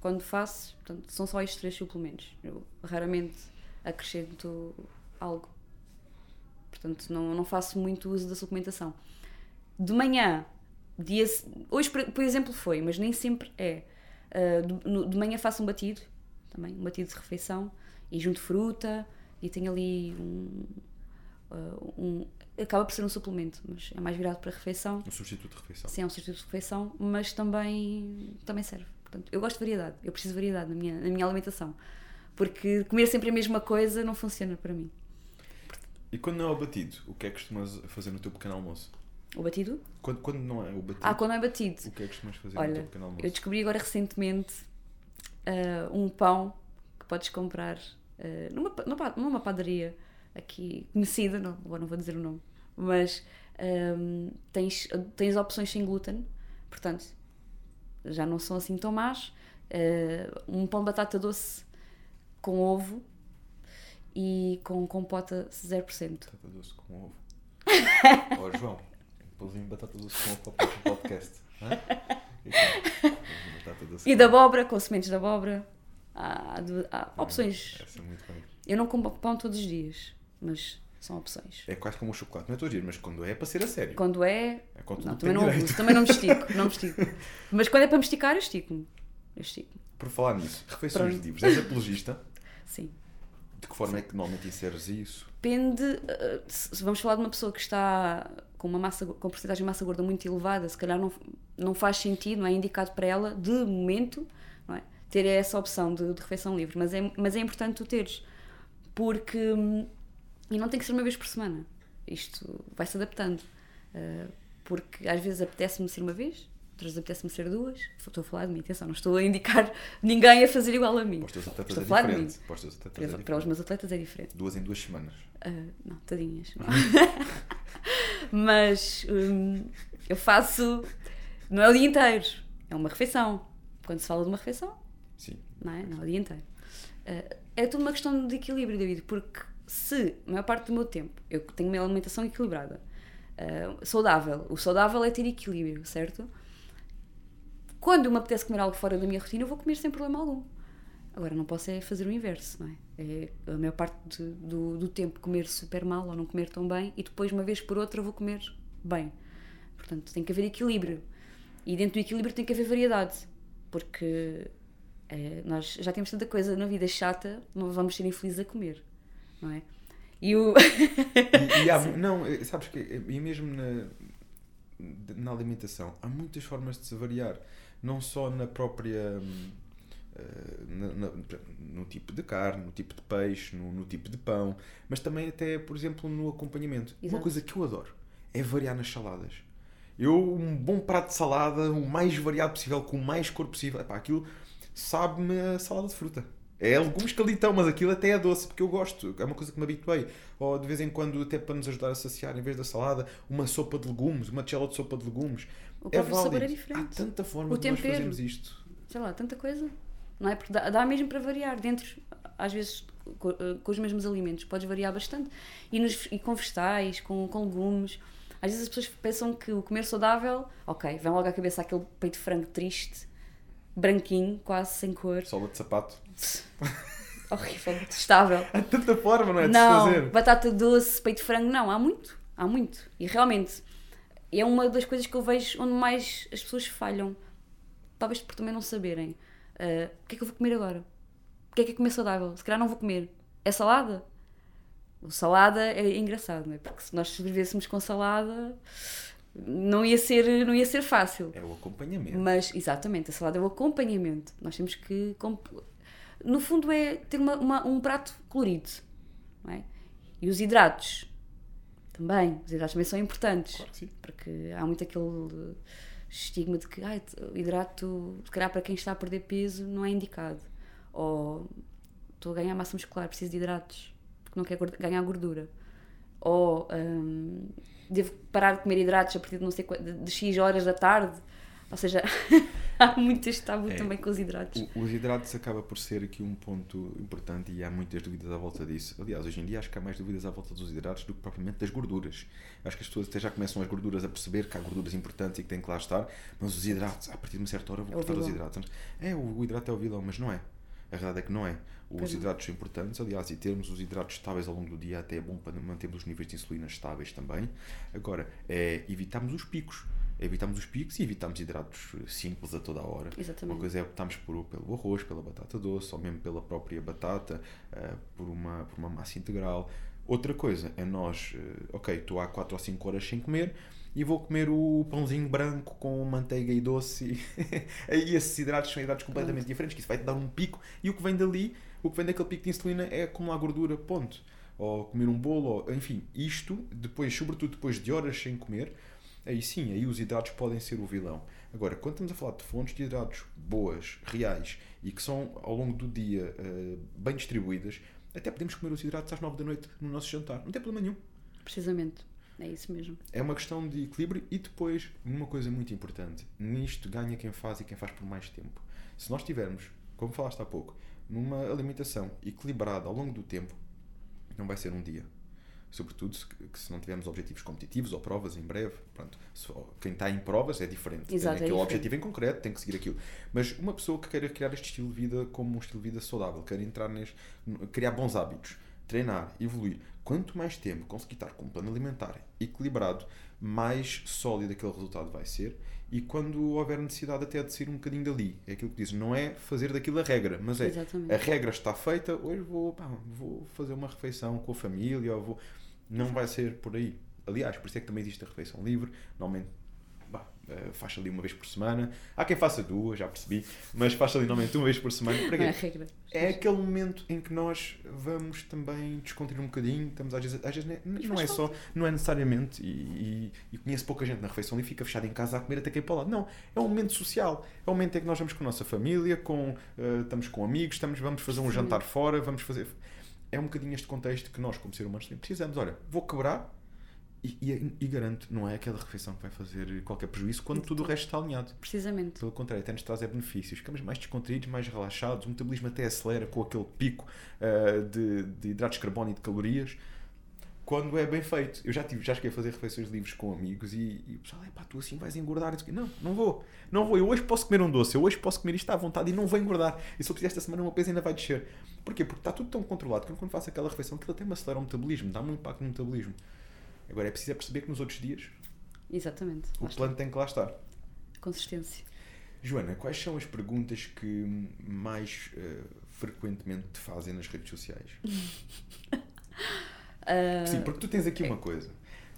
quando faço, portanto, são só estes três suplementos. Eu raramente acrescento algo. Portanto, não, não faço muito uso da suplementação. De manhã, dia, hoje por, exemplo foi, mas nem sempre é. Uh, de, manhã faço um batido, também, um batido de refeição, e junto fruta, e tenho ali um, uh, um- Acaba por ser um suplemento, mas é mais virado para a refeição. Um substituto de refeição. Sim, é um substituto de refeição, mas também, também serve. Portanto, eu gosto de variedade, eu preciso de variedade na minha, na minha alimentação. Porque comer sempre a mesma coisa não funciona para mim. E quando não é o batido, o que é que costumas fazer no teu pequeno almoço? O batido? Quando, quando não é o batido, Ah, quando é batido. o que é que costumas fazer no Olha, teu pequeno almoço? eu descobri agora recentemente ah, um pão que podes comprar ah, numa, numa, numa padaria aqui conhecida, não, agora não vou dizer o nome, mas ahm, tens, tens opções sem glúten, portanto já não são assim tão más. Ah, um pão de batata doce com ovo e com compota 0%. Batata doce com ovo. Ó [laughs] João, um pãozinho de batata doce com ovo para o podcast. hã? E então, E ovo. abóbora, com sementes de abóbora. Há, há opções. Essa é bem. Eu não como pão todos os dias, mas são opções. É quase como o chocolate, não é todo dia, mas quando é, é para ser a sério. Quando é. É quando Não, também não direito. também não me estico, não me estico. [laughs] Mas quando é para me esticar, eu estico-me. Eu estico Por falar nisso, refeições Pronto. livres. És apologista? sim. De que forma é que normalmente inseres isso? Depende. eh, se vamos falar de uma pessoa que está com uma massa, com porcentagem de massa gorda muito elevada, se calhar não, não faz sentido, não é indicado para ela, de momento, não é? ter essa opção de, de refeição livre. Mas é, mas é importante tu teres, porque. E não tem que ser uma vez por semana. Isto vai-se adaptando. Eh, porque às vezes apetece-me ser uma vez, outras apetece-me ser duas. Estou a falar de mim, atenção, não estou a indicar [laughs] ninguém a fazer igual a mim. Para os teus atletas Estou a é falar de diferente. Para os é Para, para os meus atletas é diferente. Duas em duas semanas. Ah, não, tadinhas. [laughs] Mas hum, eu faço. Não é o dia inteiro, é uma refeição. Quando se fala de uma refeição, Sim. não é? Não é o dia inteiro. Ah, é tudo uma questão de equilíbrio, David, porque se a maior parte do meu tempo eu tenho uma alimentação equilibrada, ah, saudável, o saudável é ter equilíbrio, certo? Quando me apetece comer algo fora da minha rotina, eu vou comer sem problema algum. Agora, não posso é fazer o inverso, não é? É a maior parte de- do, do tempo comer super mal ou não comer tão bem e depois, uma vez por outra, vou comer bem. Portanto, tem que haver equilíbrio. E dentro do equilíbrio tem que haver variedade. Porque eh, nós já temos tanta coisa na vida chata, não vamos ser infelizes a comer, não é? E o. E, e há, [laughs] não, eh, sabes que, eh, e mesmo na, na alimentação, há muitas formas de se variar. Não só na própria. hum, eh, na- na- no tipo de carne, no tipo de peixe, no, no tipo de pão, mas também até, por exemplo, no acompanhamento. Uma Exato. coisa que eu adoro é variar nas saladas. Eu, um bom prato de salada, o mais variado possível, com o mais cor possível, epá, aquilo sabe-me a salada de fruta. É legumes calitão, mas aquilo até é doce, porque eu gosto. É uma coisa que me habituei. Ou de vez em quando, até para nos ajudar a saciar, em vez da salada, uma sopa de legumes, uma tigela de sopa de legumes. O é próprio sabor válido. é diferente. Há tanta forma O de nós fazermos isto. sei lá, tanta coisa. Não é? Porque dá, dá mesmo para variar. Dentro, às vezes, co- eh, com, os mesmos alimentos, podes variar bastante. E, nos, e com vegetais, com, com legumes. Às vezes as pessoas pensam que o comer saudável, ok, vem logo à cabeça aquele peito de frango triste, branquinho, quase sem cor. Sola de sapato. [laughs] Horrível, detestável. [laughs] Há tanta forma, não é? De não, se fazer. batata doce, peito de frango, não, há muito, há muito. E realmente é uma das coisas que eu vejo onde mais as pessoas falham. Talvez por também não saberem. Ah, o que é que eu vou comer agora? O que é que é comer saudável? Se calhar não vou comer. É salada? O salada é engraçado, não é? Porque se nós sobrevivêssemos com salada, não ia ser, não ia ser fácil. É o acompanhamento. Mas, exatamente, a salada é o acompanhamento. Nós temos que. No fundo, é ter uma- uma- um prato colorido. É? E os hidratos também. Os hidratos também são importantes. Claro sim. Porque há muito aquele. estigma de que o hidrato, se calhar para quem está a perder peso, não é indicado. Ou estou a ganhar massa muscular, preciso de hidratos, porque não quero gordu- ganhar gordura. Ou hum, devo parar de comer hidratos a partir de, não sei, de, de X horas da tarde. Ou seja, [laughs] há muito este tabu É. também com os hidratos. Os hidratos acaba por ser aqui um ponto importante e há muitas dúvidas à volta disso. Aliás, hoje em dia acho que há mais dúvidas à volta dos hidratos do que propriamente das gorduras. Acho que as pessoas até já começam as gorduras a perceber que há gorduras importantes e que têm que lá estar, mas os hidratos, a partir de uma certa hora, vou É cortar os hidratos. É, o hidrato é o vilão, mas não é. A verdade é que não é. Os hidratos são importantes, aliás, e termos os hidratos estáveis ao longo do dia até é bom para mantermos os níveis de insulina estáveis também. Agora, é evitarmos os picos. Evitarmos os picos e evitarmos hidratos simples a toda a hora. Exatamente. Uma coisa é optarmos por, pelo arroz, pela batata doce, ou mesmo pela própria batata, eh, por, uma, por uma massa integral. Outra coisa é nós, eh, ok, estou há 4 ou 5 horas sem comer e vou comer o pãozinho branco com manteiga e doce. Aí [laughs] esses hidratos são hidratos completamente diferentes, que isso vai-te dar um pico e o que vem dali, o que vem daquele pico de insulina é acumular gordura, ponto. Ou comer um bolo, ou, enfim, isto, depois, sobretudo depois de horas sem comer, aí sim, aí os hidratos podem ser o vilão. Agora, quando estamos a falar de fontes de hidratos boas, reais e que são ao longo do dia eh, bem distribuídas, até podemos comer os hidratos às 9 da noite no nosso jantar. Não tem problema nenhum. Precisamente. É isso mesmo. É uma questão de equilíbrio e depois, uma coisa muito importante, nisto ganha quem faz e quem faz por mais tempo. Se nós tivermos, como falaste há pouco, numa alimentação equilibrada ao longo do tempo, não vai ser um dia. Sobretudo se, que se não tivermos objetivos competitivos ou provas em breve. Pronto, quem está em provas é diferente. Exato, tem é aquele diferente. objetivo em concreto, tem que seguir aquilo. Mas uma pessoa que queira criar este estilo de vida como um estilo de vida saudável, quer entrar neste, criar bons hábitos, treinar, evoluir, quanto mais tempo conseguir estar com um plano alimentar equilibrado, mais sólido aquele resultado vai ser. E quando houver necessidade até de sair um bocadinho dali, é aquilo que dizes, não é fazer daquilo a regra, mas é Exatamente. a regra está feita, hoje vou, pá, vou fazer uma refeição com a família, ou vou... não vai ser por aí. Aliás, por isso é que também existe a refeição livre, normalmente eh, faz ali uma vez por semana. Há quem faça duas, já percebi, mas faz ali normalmente uma vez por semana. Para é quê? regra. É aquele momento em que nós vamos também descontrair um bocadinho, estamos às vezes, às vezes não é- não é só, não é necessariamente, e, e, e conheço pouca gente na refeição e fica fechado em casa a comer até cair para lado. Não, é um momento social, é um momento em que nós vamos com a nossa família, com, eh, estamos com amigos, estamos, vamos fazer um jantar fora, vamos fazer. É um bocadinho este contexto que nós, como seres humanos, precisamos. Olha, vou quebrar e, e, e garanto, não é aquela refeição que vai fazer qualquer prejuízo quando tudo o resto está alinhado. Precisamente. Pelo contrário, até nos traz é benefícios. Ficamos mais descontraídos, mais relaxados, o metabolismo até acelera com aquele pico ah, de, de hidratos de carbono e de calorias. Quando é bem feito. Eu já tive, já cheguei a fazer refeições livres com amigos e, e o pessoal, pá, tu assim vais engordar. Não, não vou. Não vou. Eu hoje posso comer um doce, eu hoje posso comer isto à vontade e não vou engordar. E se eu fizer esta semana, meu peso ainda vai descer. Porquê? Porque está tudo tão controlado que quando faço aquela refeição, aquilo até me acelera o metabolismo, dá-me um impacto no metabolismo. Agora é preciso é perceber que nos outros dias Exatamente. o plano tem que lá estar. Consistência. Joana, quais são as perguntas que mais eh, frequentemente te fazem nas redes sociais? [laughs] Ah, Sim, porque tu tens aqui uma coisa.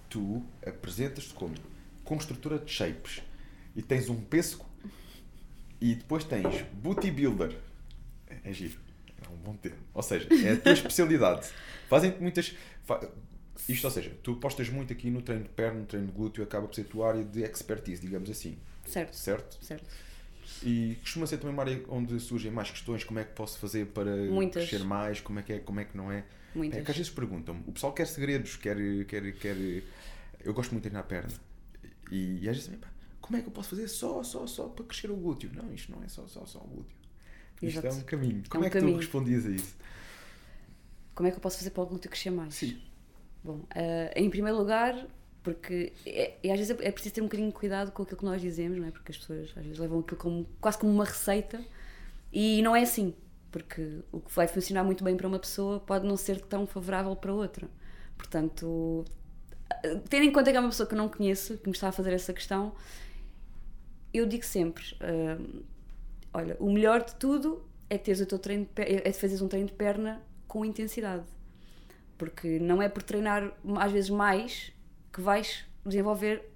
Tu apresentas-te como construtora de shapes e tens um pêssego e depois tens booty builder. É, é giro. É um bom termo. Ou seja, é a tua [laughs] especialidade. Fazem-te muitas. fa- Isto, ou seja, tu apostas muito aqui no treino de perna, no treino de glúteo, acaba por ser a tua área de expertise, digamos assim. certo. Certo? Certo. E costuma ser também uma área onde surgem mais questões, como é que posso fazer para Muitas. crescer mais, como é que é, como é que não é. Muitas. É que às vezes perguntam o pessoal quer segredos, quer, quer, quer. Eu gosto muito de treinar a perna. E, e às vezes como é que eu posso fazer só, só, só para crescer o glúteo? Não, isto não é só, só, só o glúteo. Isto Exato. é um caminho. Como um é que caminho. tu respondias a isso? Como é que eu posso fazer para o glúteo crescer mais? Sim. Bom, ah, em primeiro lugar, porque é, e às vezes é preciso ter um bocadinho de cuidado com aquilo que nós dizemos, não é? Porque as pessoas às vezes levam aquilo como, quase como uma receita e não é assim. Porque o que vai funcionar muito bem para uma pessoa pode não ser tão favorável para outra. Portanto, ah, tendo em conta que é uma pessoa que eu não conheço, que me está a fazer essa questão, eu digo sempre: ah, olha, o melhor de tudo é teres o teu treino de, per- é fazeres um treino de perna com intensidade. Porque não é por treinar às vezes mais que vais desenvolver,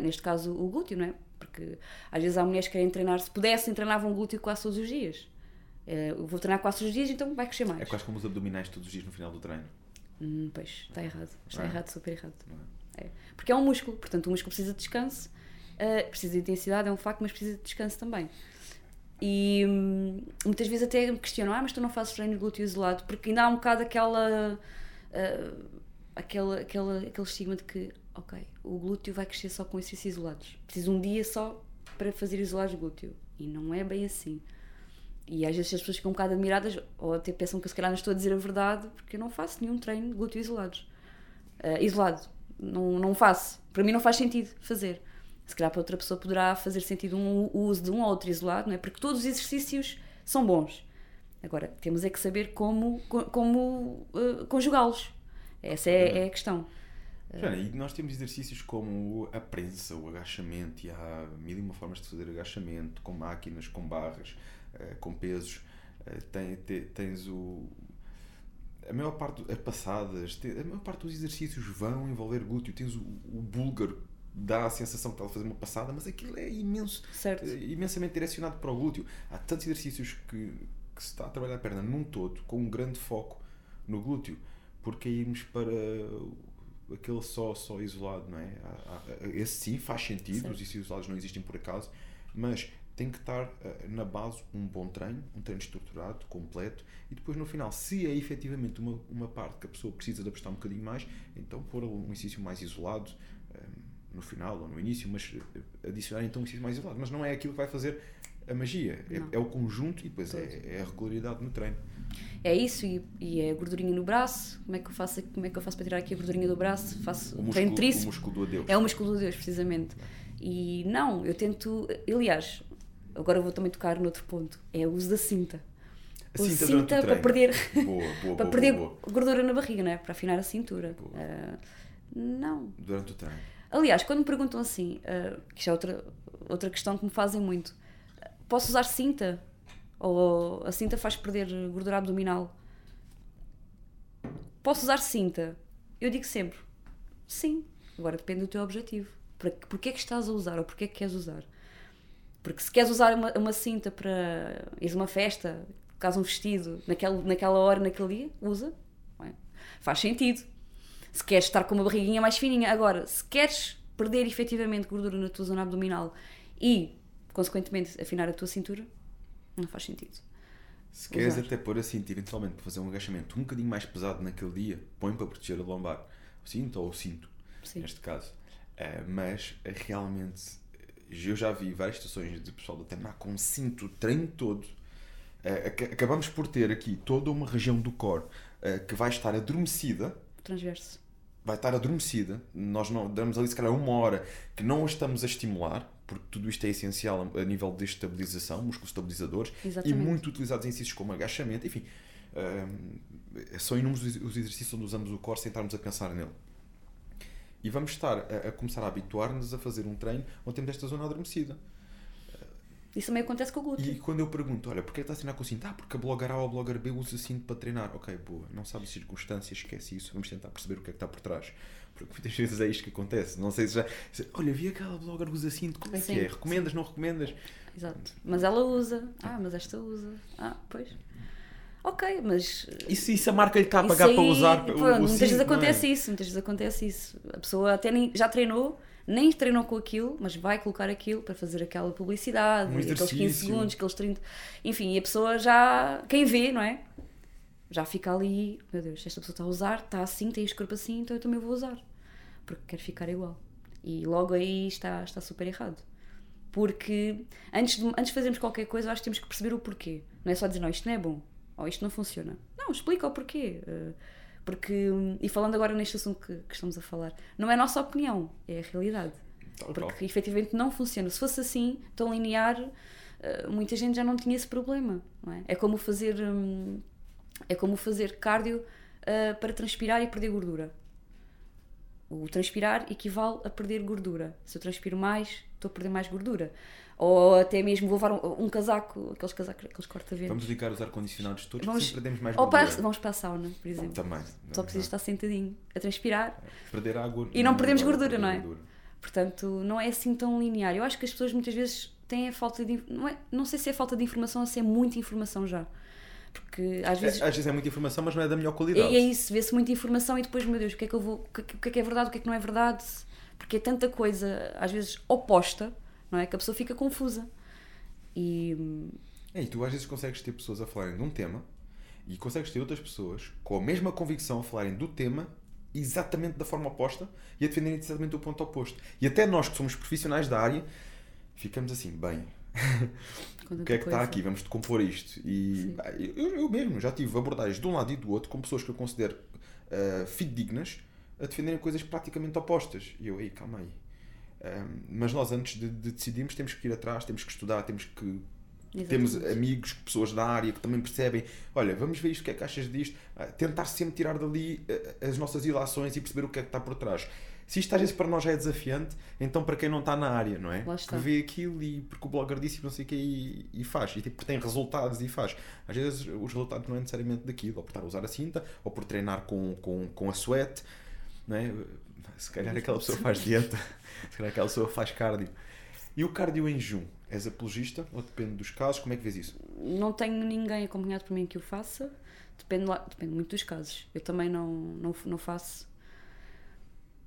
neste caso, o glúteo, não é? Porque às vezes há mulheres que querem treinar, se pudessem, treinavam glúteo quase todos os dias. Eh, Eu vou treinar quase todos os dias, então vai crescer mais. É quase como os abdominais todos os dias no final do treino. Hum, pois, está errado. Está é? errado, super errado. é? É. Porque é um músculo, portanto o músculo precisa de descanso. Uh, precisa de intensidade, é um facto, mas precisa de descanso também. E hum, muitas vezes até me questionam, ah, mas tu não fazes treino de glúteo isolado, porque ainda há um bocado aquela, uh, aquela, aquela, aquele estigma de que, ok, o glúteo vai crescer só com exercícios isolados. Preciso um dia só para fazer isolados glúteo. E não é bem assim. E às vezes as pessoas ficam um bocado admiradas, ou até pensam que se calhar não estou a dizer a verdade, porque eu não faço nenhum treino de glúteo isolados. Uh, isolado. Não, não faço. Para mim não faz sentido fazer. Se calhar para outra pessoa poderá fazer sentido um, o uso de um ou outro isolado, não é? Porque todos os exercícios são bons. Agora, temos é que saber como, como uh, conjugá-los. Essa é, é, a questão. E nós temos exercícios como a prensa, o agachamento, e há mil e uma formas de fazer agachamento, com máquinas, com barras, uh, com pesos. Uh, tem, te, tens o. A maior parte, as passadas, a maior parte dos exercícios vão envolver glúteo. Tens o, o búlgaro, dá a sensação que está a fazer uma passada, mas aquilo é imenso, certo. Eh, imensamente direcionado para o glúteo. Há tantos exercícios que, que se está a trabalhar a perna num todo, com um grande foco no glúteo, porque irmos para aquele só, só isolado, não é? Esse sim faz sentido, certo. os isolados não existem por acaso, mas tem que estar uh, na base um bom treino, um treino estruturado, completo, e depois no final, se é efetivamente uma, uma parte que a pessoa precisa de apostar um bocadinho mais, então pôr um exercício mais isolado eh, no final ou no início, mas eh, adicionar então um exercício mais isolado. Mas não é aquilo que vai fazer a magia, é, é, o conjunto e depois é, é, a regularidade no treino. É isso, e, e, é a gordurinha no braço. Como é, que eu faço, como é que eu faço para tirar aqui a gordurinha do braço? Faço o músculo, tríceps. O músculo do adeus. É o músculo do adeus, precisamente. E não, eu tento. Aliás, agora vou também tocar noutro ponto: é o uso da cinta. A cinta, cinta para perder, boa, [laughs] boa, para boa, perder gordura na barriga, não é? Para afinar a cintura. Uh, não. Durante o treino. Aliás, quando me perguntam assim, uh, que isto é outra, outra questão que me fazem muito, posso usar cinta? Ou a cinta faz perder gordura abdominal? Posso usar cinta? Eu digo sempre, sim. Agora depende do teu objetivo. Porquê é que estás a usar ou porquê é que queres usar? Porque se queres usar uma, uma cinta para ir a uma festa, caso um vestido, naquela, naquela hora, naquele dia, usa. É? Faz sentido. Se queres estar com uma barriguinha mais fininha. Agora, se queres perder efetivamente gordura na tua zona abdominal e, consequentemente, afinar a tua cintura, não faz sentido. Se Usar. queres até pôr a cinta, eventualmente, para fazer um agachamento um bocadinho mais pesado naquele dia, põe para proteger a lombar. O cinto ou o cinto, Sim. neste caso. Uh, mas, realmente, eu já vi várias situações de pessoal da treinar com cinto o treino todo. Uh, acabamos por ter aqui toda uma região do core uh, que vai estar adormecida. Transverso vai estar adormecida. Nós não damos ali, se calhar, uma hora que não a estamos a estimular, porque tudo isto é essencial a nível de estabilização, músculos estabilizadores, Exatamente. e muito utilizados em exercícios como agachamento, enfim. Um, são inúmeros os exercícios onde usamos o core sem estarmos a pensar nele. E vamos estar a, a começar a habituar-nos a fazer um treino onde temos esta zona adormecida. Isso também acontece com o glúteo. E quando eu pergunto, olha, porquê está a treinar com cinto? Ah, porque a blogger A ou a blogger B usa cinto para treinar. Ok, boa, não sabe as circunstâncias, esquece isso, vamos tentar perceber o que é que está por trás. Porque muitas vezes é isto que acontece. Não sei se já. Olha, vi aquela blogger usa cinto, como é sim, que é? Recomendas, sim. não recomendas? Exato. Mas ela usa. Ah, mas esta usa. Ah, pois. Ok, mas. E se, se a marca lhe está a pagar aí, para usar pronto, o, o Muitas cinto, vezes é? acontece é? isso, muitas vezes acontece isso. A pessoa até nem, já treinou nem treinou com aquilo, mas vai colocar aquilo para fazer aquela publicidade, um aqueles 15 segundos, aqueles 30. Enfim, e a pessoa já. Quem vê, não é? Já fica ali, meu Deus, esta pessoa está a usar, está assim, tem este corpo assim, então eu também vou usar. Porque quero ficar igual. E logo aí está, está super errado. Porque antes de, antes de fazermos qualquer coisa, acho que temos que perceber o porquê. Não é só dizer, não, isto não é bom, ou isto não funciona. Não, explica o porquê. Uh, porque, e falando agora neste assunto que, que, estamos a falar, não é a nossa opinião, é a realidade. Tal, porque tal. efetivamente não funciona. Se fosse assim, tão linear, uh, muita gente já não tinha esse problema. É? é como fazer, um, é como fazer cardio uh, para transpirar e perder gordura. O transpirar equivale a perder gordura. Se eu transpiro mais, estou a perder mais gordura ou até mesmo vou levar um, um casaco, aqueles casacos, aqueles corta-ventos. Vamos dedicar os ar-condicionados todos, vamos, perdemos mais ou para, Vamos para a sauna, por exemplo. Também. Só precisas estar sentadinho, a transpirar. Perder água. E não, não perdemos gordura, não é? Gordura. Portanto, não é assim tão linear. Eu acho que as pessoas muitas vezes têm a falta de. Não, é, não sei se é falta de informação ou se é muita informação já. Porque às vezes. É, às vezes é muita informação, mas não é da melhor qualidade. É, é isso, vê-se muita informação e depois, meu Deus, o que é que eu vou. O que é que é verdade, o que é que não é verdade? porque é tanta coisa, às vezes oposta, não é? Que a pessoa fica confusa. E É, e tu às vezes consegues ter pessoas a falarem de um tema e consegues ter outras pessoas com a mesma convicção a falarem do tema exatamente da forma oposta e a defenderem exatamente o ponto oposto. E até nós que somos profissionais da área ficamos assim, bem, [laughs] o que é que está aqui? Vamos decompor isto. E eu, eu mesmo já tive abordagens de um lado e do outro com pessoas que eu considero uh, fidedignas a defenderem coisas praticamente opostas. E eu, ei, calma aí. Um, mas nós antes de, de decidirmos temos que ir atrás, temos que estudar, temos que temos Exatamente. amigos, pessoas da área que também percebem, olha, vamos ver isto, o que é que achas disto, Ah, tentar sempre tirar dali ah, as nossas ilações e perceber o que é que está por trás. Se isto às vezes para nós já é desafiante, então para quem não está na área, não é? Que vê aquilo e porque o blogger disse e não sei o que e, e faz, e tipo, tem resultados e faz. Às vezes os resultados não é necessariamente daquilo, ou por estar a usar a cinta, ou por treinar com, com, com a sweat, não é? Se calhar aquela pessoa faz dieta, se calhar aquela pessoa faz cardio. E o cardio em jejum? És apologista ou depende dos casos? Como é que vês isso? Não tenho ninguém acompanhado por mim que o faça. Depende, lá, depende muito dos casos. Eu também não, não, não faço.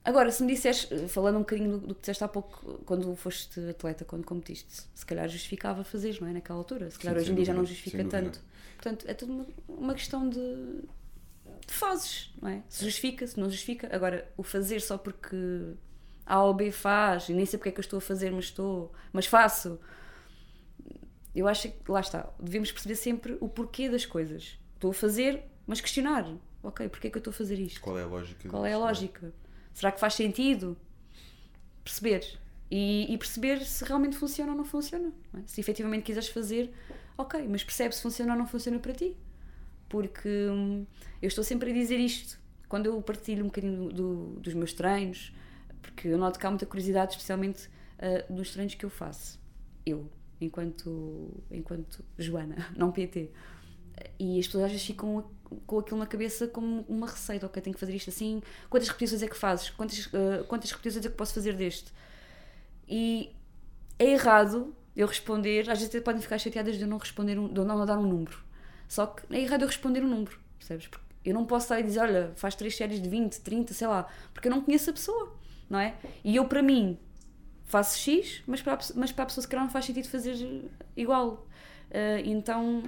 Agora, se me disseres, falando um bocadinho do, do que disseste há pouco, quando foste atleta, quando competiste, se calhar justificava fazeres, não é? Naquela altura. Se calhar Sim, hoje em dia já não justifica tanto. Portanto, é tudo uma, uma questão de, de fases, não é? Se justifica, se não justifica. Agora, o fazer só porque A ou B faz, e nem sei porque é que eu estou a fazer, mas estou, mas faço. Eu acho que, lá está, devemos perceber sempre o porquê das coisas. Estou a fazer, mas questionar. Ok, porquê é que eu estou a fazer isto? Qual é a lógica? Qual é a não lógica? Será que faz sentido? Perceber. E, e perceber se realmente funciona ou não funciona. não é? Se efetivamente quiseres fazer, ok, mas percebe se funciona ou não funciona para ti. Porque hum, eu estou sempre a dizer isto. Quando eu partilho um bocadinho do- do- dos meus treinos, porque eu noto que há muita curiosidade, especialmente ah, nos treinos que eu faço. Eu, enquanto, enquanto Joana, [laughs] não PT. E as pessoas às vezes ficam com aquilo na cabeça como uma receita, ok, tenho que fazer isto assim, quantas repetições é que fazes? Quantas, ah, quantas repetições é que posso fazer deste? E é errado eu responder, às vezes podem ficar chateadas de eu não responder, um, de eu não dar um número. Só que é errado eu responder um número, percebes? Porque eu não posso estar a dizer, olha, faz três séries de 20, 30, sei lá, porque eu não conheço a pessoa, não é? E eu, para mim, faço X, mas para a, mas para a pessoa se calhar não faz sentido fazer igual. Ah, então,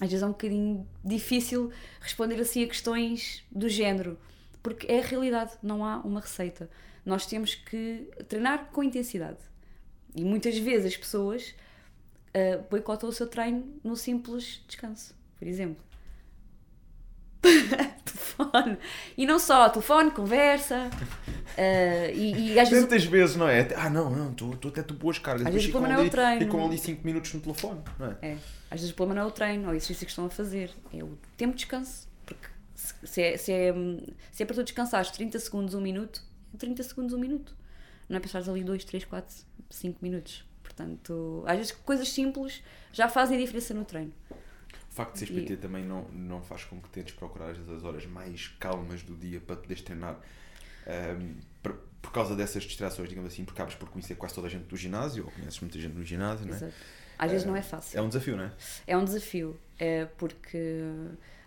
às vezes é um bocadinho difícil responder assim a questões do género, porque é a realidade, não há uma receita. Nós temos que treinar com intensidade. E muitas vezes as pessoas ah, boicotam o seu treino no simples descanso, por exemplo. [laughs] telefone. E não só, telefone, conversa. Ah, e, e às vezes Tantas vezes, não é? Ah, não, não, tu, tu até tu boas cargas. Às vezes o problema não é o treino. Ficam ali 5 minutos no telefone, não é? É. Às vezes o problema não é o treino ou o exercício que estão a fazer, é o tempo de descanso. Porque se, se é, se, é, se é para tu descansares 30 segundos, 1 minuto, é 30 segundos, 1 minuto. Não é para estares ali 2, 3, 4, 5 minutos. Portanto, às vezes coisas simples já fazem a diferença no treino. O facto de seres E- PT também não, não faz com que tentes procurar as horas mais calmas do dia para poderes treinar. Ahm, por, por causa dessas distrações, digamos assim, porque acabas por conhecer quase toda a gente do ginásio, ou conheces muita gente no ginásio, não é? Exato. Às vezes não é fácil. É um desafio, não é? É um desafio, é porque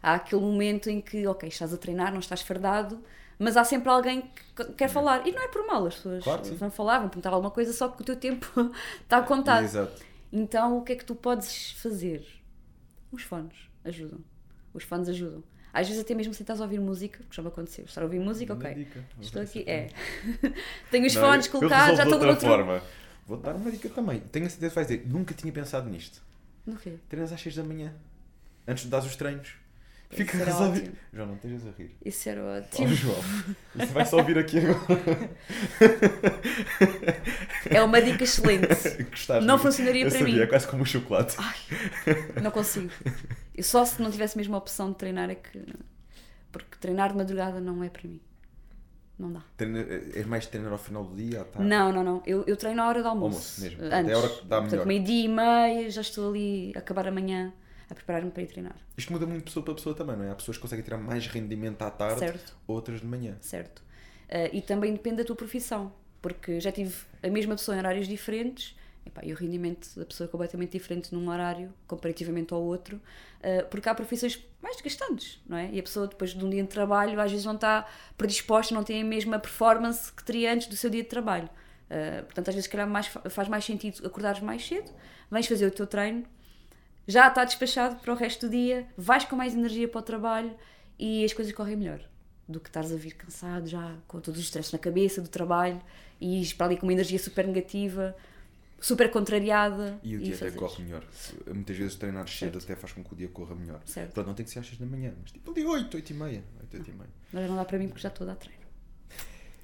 há aquele momento em que, ok, estás a treinar, não estás fardado, mas há sempre alguém que quer falar. E não é por mal, as pessoas Claro vão falar, vão perguntar alguma coisa, só que o teu tempo [laughs] está contado. Exato. Então, o que é que tu podes fazer? Os fones ajudam. Os fones ajudam. Às vezes, até mesmo se estás a ouvir música, porque já me aconteceu, estar a ouvir música, ok. dica. Estou aqui, é. [laughs] Tenho os Não, fones colocados, já estou de outra forma. Vou-te dar uma dica também. Tenho a certeza que vais dizer, nunca tinha pensado nisto. No quê? Treinas às 6 da manhã, antes de dar os treinos. Fica Isso era resolvido. ótimo. João, não estejas a rir. Isso era Oh, ótimo. João, [laughs] isso vai só ouvir aqui agora. É uma dica excelente. Gostaste Não funcionaria Eu para sabia, mim. É quase como o chocolate. Não consigo. Eu só se não tivesse mesmo a opção de treinar é que. Porque treinar de madrugada não é para mim. Não dá. Treina- És mais de treinar ao final do dia? à tarde? Não, não, não. Eu, eu treino à hora do almoço. Almoço mesmo. Antes. Até a hora que dá melhor. Portanto, meio-dia e meia, já estou ali a acabar amanhã a preparar-me para ir treinar. Isto muda muito de pessoa para pessoa também, não é? Há pessoas que conseguem tirar mais rendimento à tarde, Certo. outras de manhã. certo? Ah, e também depende da tua profissão, porque já tive a mesma pessoa em horários diferentes Epá, e o rendimento da pessoa é completamente diferente num horário, comparativamente ao outro, uh, porque há profissões mais desgastantes, não é? E a pessoa, depois de um dia de trabalho, às vezes não está predisposta, não tem a mesma performance que teria antes do seu dia de trabalho. Uh, portanto, às vezes, calhar, mais, faz mais sentido acordares mais cedo, vens fazer o teu treino, já está despachado para o resto do dia, vais com mais energia para o trabalho e as coisas correm melhor do que estares a vir cansado já, com todos os estresses na cabeça do trabalho e ires para ali com uma energia super negativa super contrariada. E o dia e até corre melhor. Muitas vezes treinar cedo até faz com que o dia corra melhor. Certo. Portanto, não tem que ser às 6 da manhã, mas tipo ali 8, 8 e meia. 8, 8 e meia. Mas não dá para mim porque já estou a dar treino.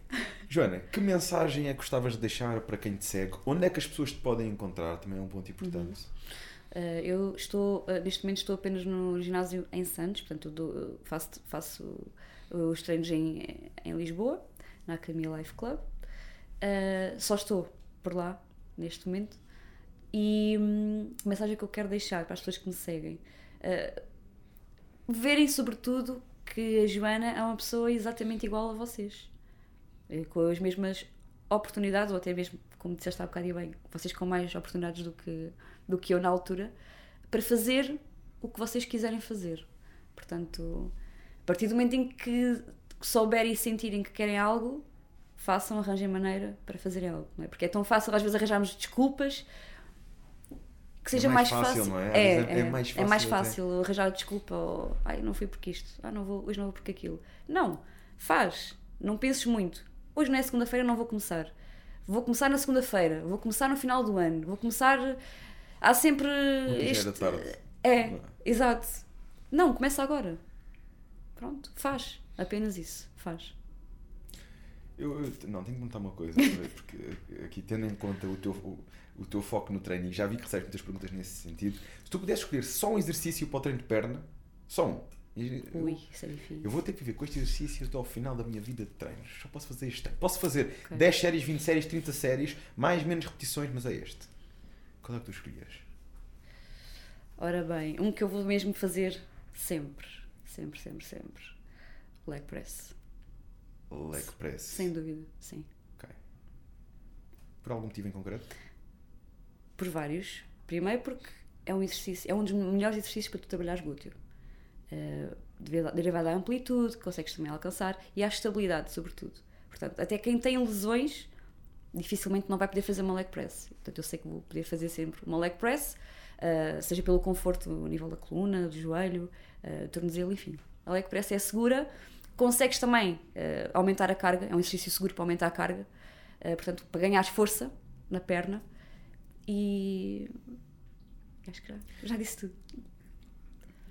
[laughs] Joana, que mensagem é que gostavas de deixar para quem te segue? Onde é que as pessoas te podem encontrar? Também é um ponto importante. Uhum. Uh, eu estou, uh, neste momento estou apenas no ginásio em Santos, portanto dou, faço, faço os treinos em, em Lisboa, na Academia Life Club. Uh, só estou por lá neste momento. E hum, a mensagem que eu quero deixar para as pessoas que me seguem: uh, verem, sobretudo, que a Joana é uma pessoa exatamente igual a vocês, eh, com as mesmas oportunidades, ou até mesmo, como disseste há bocado e bem, vocês com mais oportunidades do que, do que eu na altura, para fazer o que vocês quiserem fazer. Portanto, a partir do momento em que souberem e sentirem que querem algo, façam, arranjem maneira para fazerem algo, não é? Porque é tão fácil às vezes arranjarmos desculpas que seja é mais, mais, fácil, não é? É, é, é, mais fácil, é mais fácil arranjar desculpa ou ai, não fui porque isto, ah, não vou, hoje não vou porque aquilo. Não, faz, não penses muito. Hoje não é segunda-feira, não vou começar. Vou começar na segunda-feira, vou começar no final do ano, vou começar. Há sempre. Este... tarde. É, não. exato. Não, começa agora. Pronto, faz. Apenas isso, faz. Eu, eu, não, tenho que contar uma coisa, [laughs] porque aqui tendo em conta o teu, o, o teu foco no treino, já vi que recebes muitas perguntas nesse sentido, se tu pudesses escolher só um exercício para o treino de perna, só um. Eu, Ui, isso é difícil. Eu vou ter que viver com este exercício até ao final da minha vida de treinos. Só posso fazer este. Posso fazer okay. 10 séries, 20 séries, 30 séries, mais menos repetições, mas é este. Qual é que tu escolhias? Ora bem, um que eu vou mesmo fazer sempre. Sempre, sempre, sempre. Leg press leg press. Sem dúvida, sim. Ok. Por algum motivo em concreto? Por vários. Primeiro porque é um exercício, é um dos melhores exercícios para tu trabalhar glúteo. Uh, derivado à amplitude, que consegues também alcançar, e à estabilidade, sobretudo. Portanto, até quem tem lesões dificilmente não vai poder fazer uma leg press. Portanto, eu sei que vou poder fazer sempre uma leg press, uh, seja pelo conforto no nível da coluna, do joelho, uh, tornozelo, enfim. A leg press é segura, Consegues também uh, aumentar a carga, é um exercício seguro para aumentar a carga, uh, portanto, para ganhar força na perna. E acho que já, já disse tudo.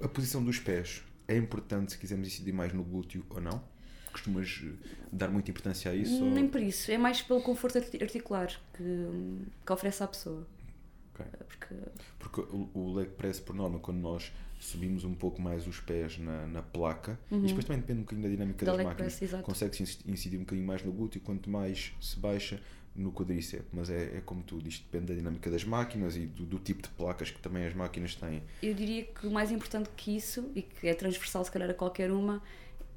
A posição dos pés é importante se quisermos incidir mais no glúteo ou não? Costumas eh, dar muita importância a isso? Nem ou... por isso, é mais pelo conforto articular que, que oferece à pessoa. Okay. Porque, Porque o, o leg press, por norma, quando nós subimos um pouco mais os pés na, na placa uhum. e depois também depende um bocadinho da dinâmica da das máquinas. Consegue-se incidir um bocadinho mais no glúteo quanto mais se baixa no quadríceps, mas é, é como tu dizes, depende da dinâmica das máquinas e do, do, tipo de placas que também as máquinas têm. Eu diria que o mais importante que isso, e que é transversal se calhar a qualquer uma,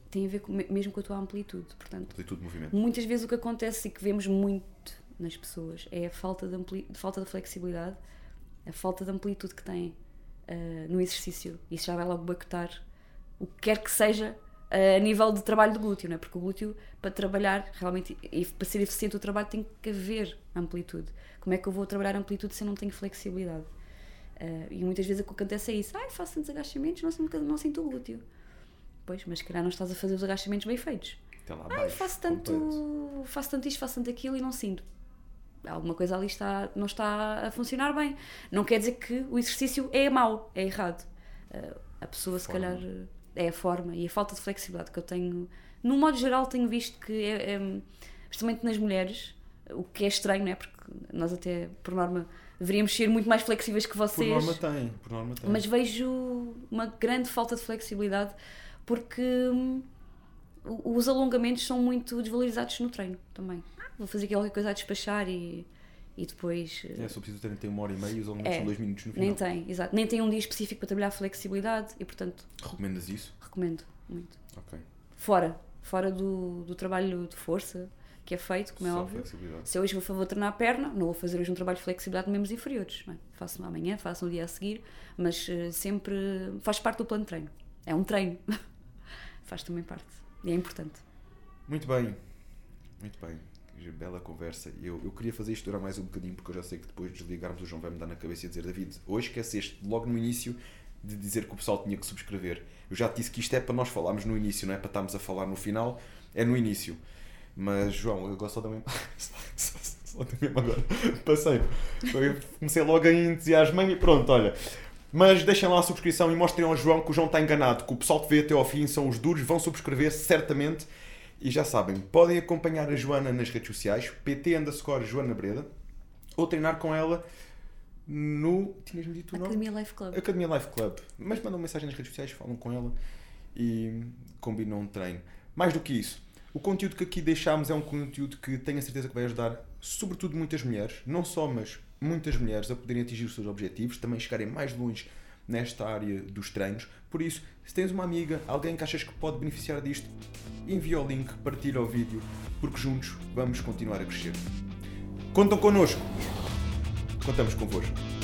tem a ver com, mesmo com a tua amplitude. Portanto, amplitude de movimento. Muitas vezes o que acontece e que vemos muito nas pessoas é a falta de, ampli, falta de flexibilidade, a falta de amplitude que têm uh, no exercício. Isso já vai logo boicotar o que quer que seja uh, a nível de trabalho do glúteo, não é? porque o glúteo, para trabalhar realmente e para ser eficiente o trabalho, tem que haver amplitude. Como é que eu vou trabalhar amplitude se eu não tenho flexibilidade? Uh, e muitas vezes o que acontece é isso: ah, faço tantos agachamentos, não sinto, não sinto o glúteo. Pois, mas se calhar não estás a fazer os agachamentos bem feitos. ah, faço tanto, faço tanto isto, faço tanto aquilo e não sinto alguma coisa ali está, não está a funcionar bem. Não quer dizer que o exercício é mau, é errado. Uh, a pessoa, se calhar, é a forma e a falta de flexibilidade que eu tenho. No modo geral, tenho visto que, é, é, especialmente nas mulheres, o que é estranho, não é? Porque nós, até, por norma, deveríamos ser muito mais flexíveis que vocês. Por norma tem, por norma tem. Mas vejo uma grande falta de flexibilidade porque hum, os alongamentos são muito desvalorizados no treino também vou fazer aqui qualquer coisa a despachar e, e depois. É, só preciso ter tem uma hora e meia e os alongamentos é, são dois minutos no final. Nem tem, exato. Nem tem um dia específico para trabalhar flexibilidade e, portanto. Recomendas isso? Recomendo, muito. Ok. Fora, fora do, do trabalho de força, que é feito, como é Só óbvio. Se eu hoje vou, vou treinar a perna, não vou fazer hoje um trabalho de flexibilidade de membros inferiores. É? Faço amanhã, faço no dia a seguir, mas eh, sempre faz parte do plano de treino. É um treino. [laughs] faz também parte. E é importante. Muito bem, muito bem. Que Bela conversa. Eu, eu queria fazer isto durar mais um bocadinho porque eu já sei que depois de desligarmos o João vai me dar na cabeça e dizer David, hoje esqueceste logo no início de dizer que o pessoal tinha que subscrever. Eu já te disse que isto é para nós falarmos no início, não é para estarmos a falar no final, é no início. Mas João, agora só também. [laughs] só, só também agora. Passei. Eu comecei logo a entusiasmar-me e pronto, olha. Mas deixem lá a subscrição e mostrem ao João que o João está enganado, que o pessoal que vê até ao fim são os duros, vão subscrever certamente. E já sabem, podem acompanhar a Joana nas redes sociais, pt underscore Joana Breda, ou treinar com ela no. Tinhas-me dito o nome? Academia Life Club. Academia Life Club. Mas mandam mensagem nas redes sociais, falam com ela e combinam um treino. Mais do que isso, o conteúdo que aqui deixámos é um conteúdo que tenho a certeza que vai ajudar, sobretudo muitas mulheres, não só, mas muitas mulheres a poderem atingir os seus objetivos, também chegarem mais longe nesta área dos treinos. Por isso, se tens uma amiga, alguém que achas que pode beneficiar disto, envia o link, partilha o vídeo, porque juntos vamos continuar a crescer. Contam connosco! Contamos convosco.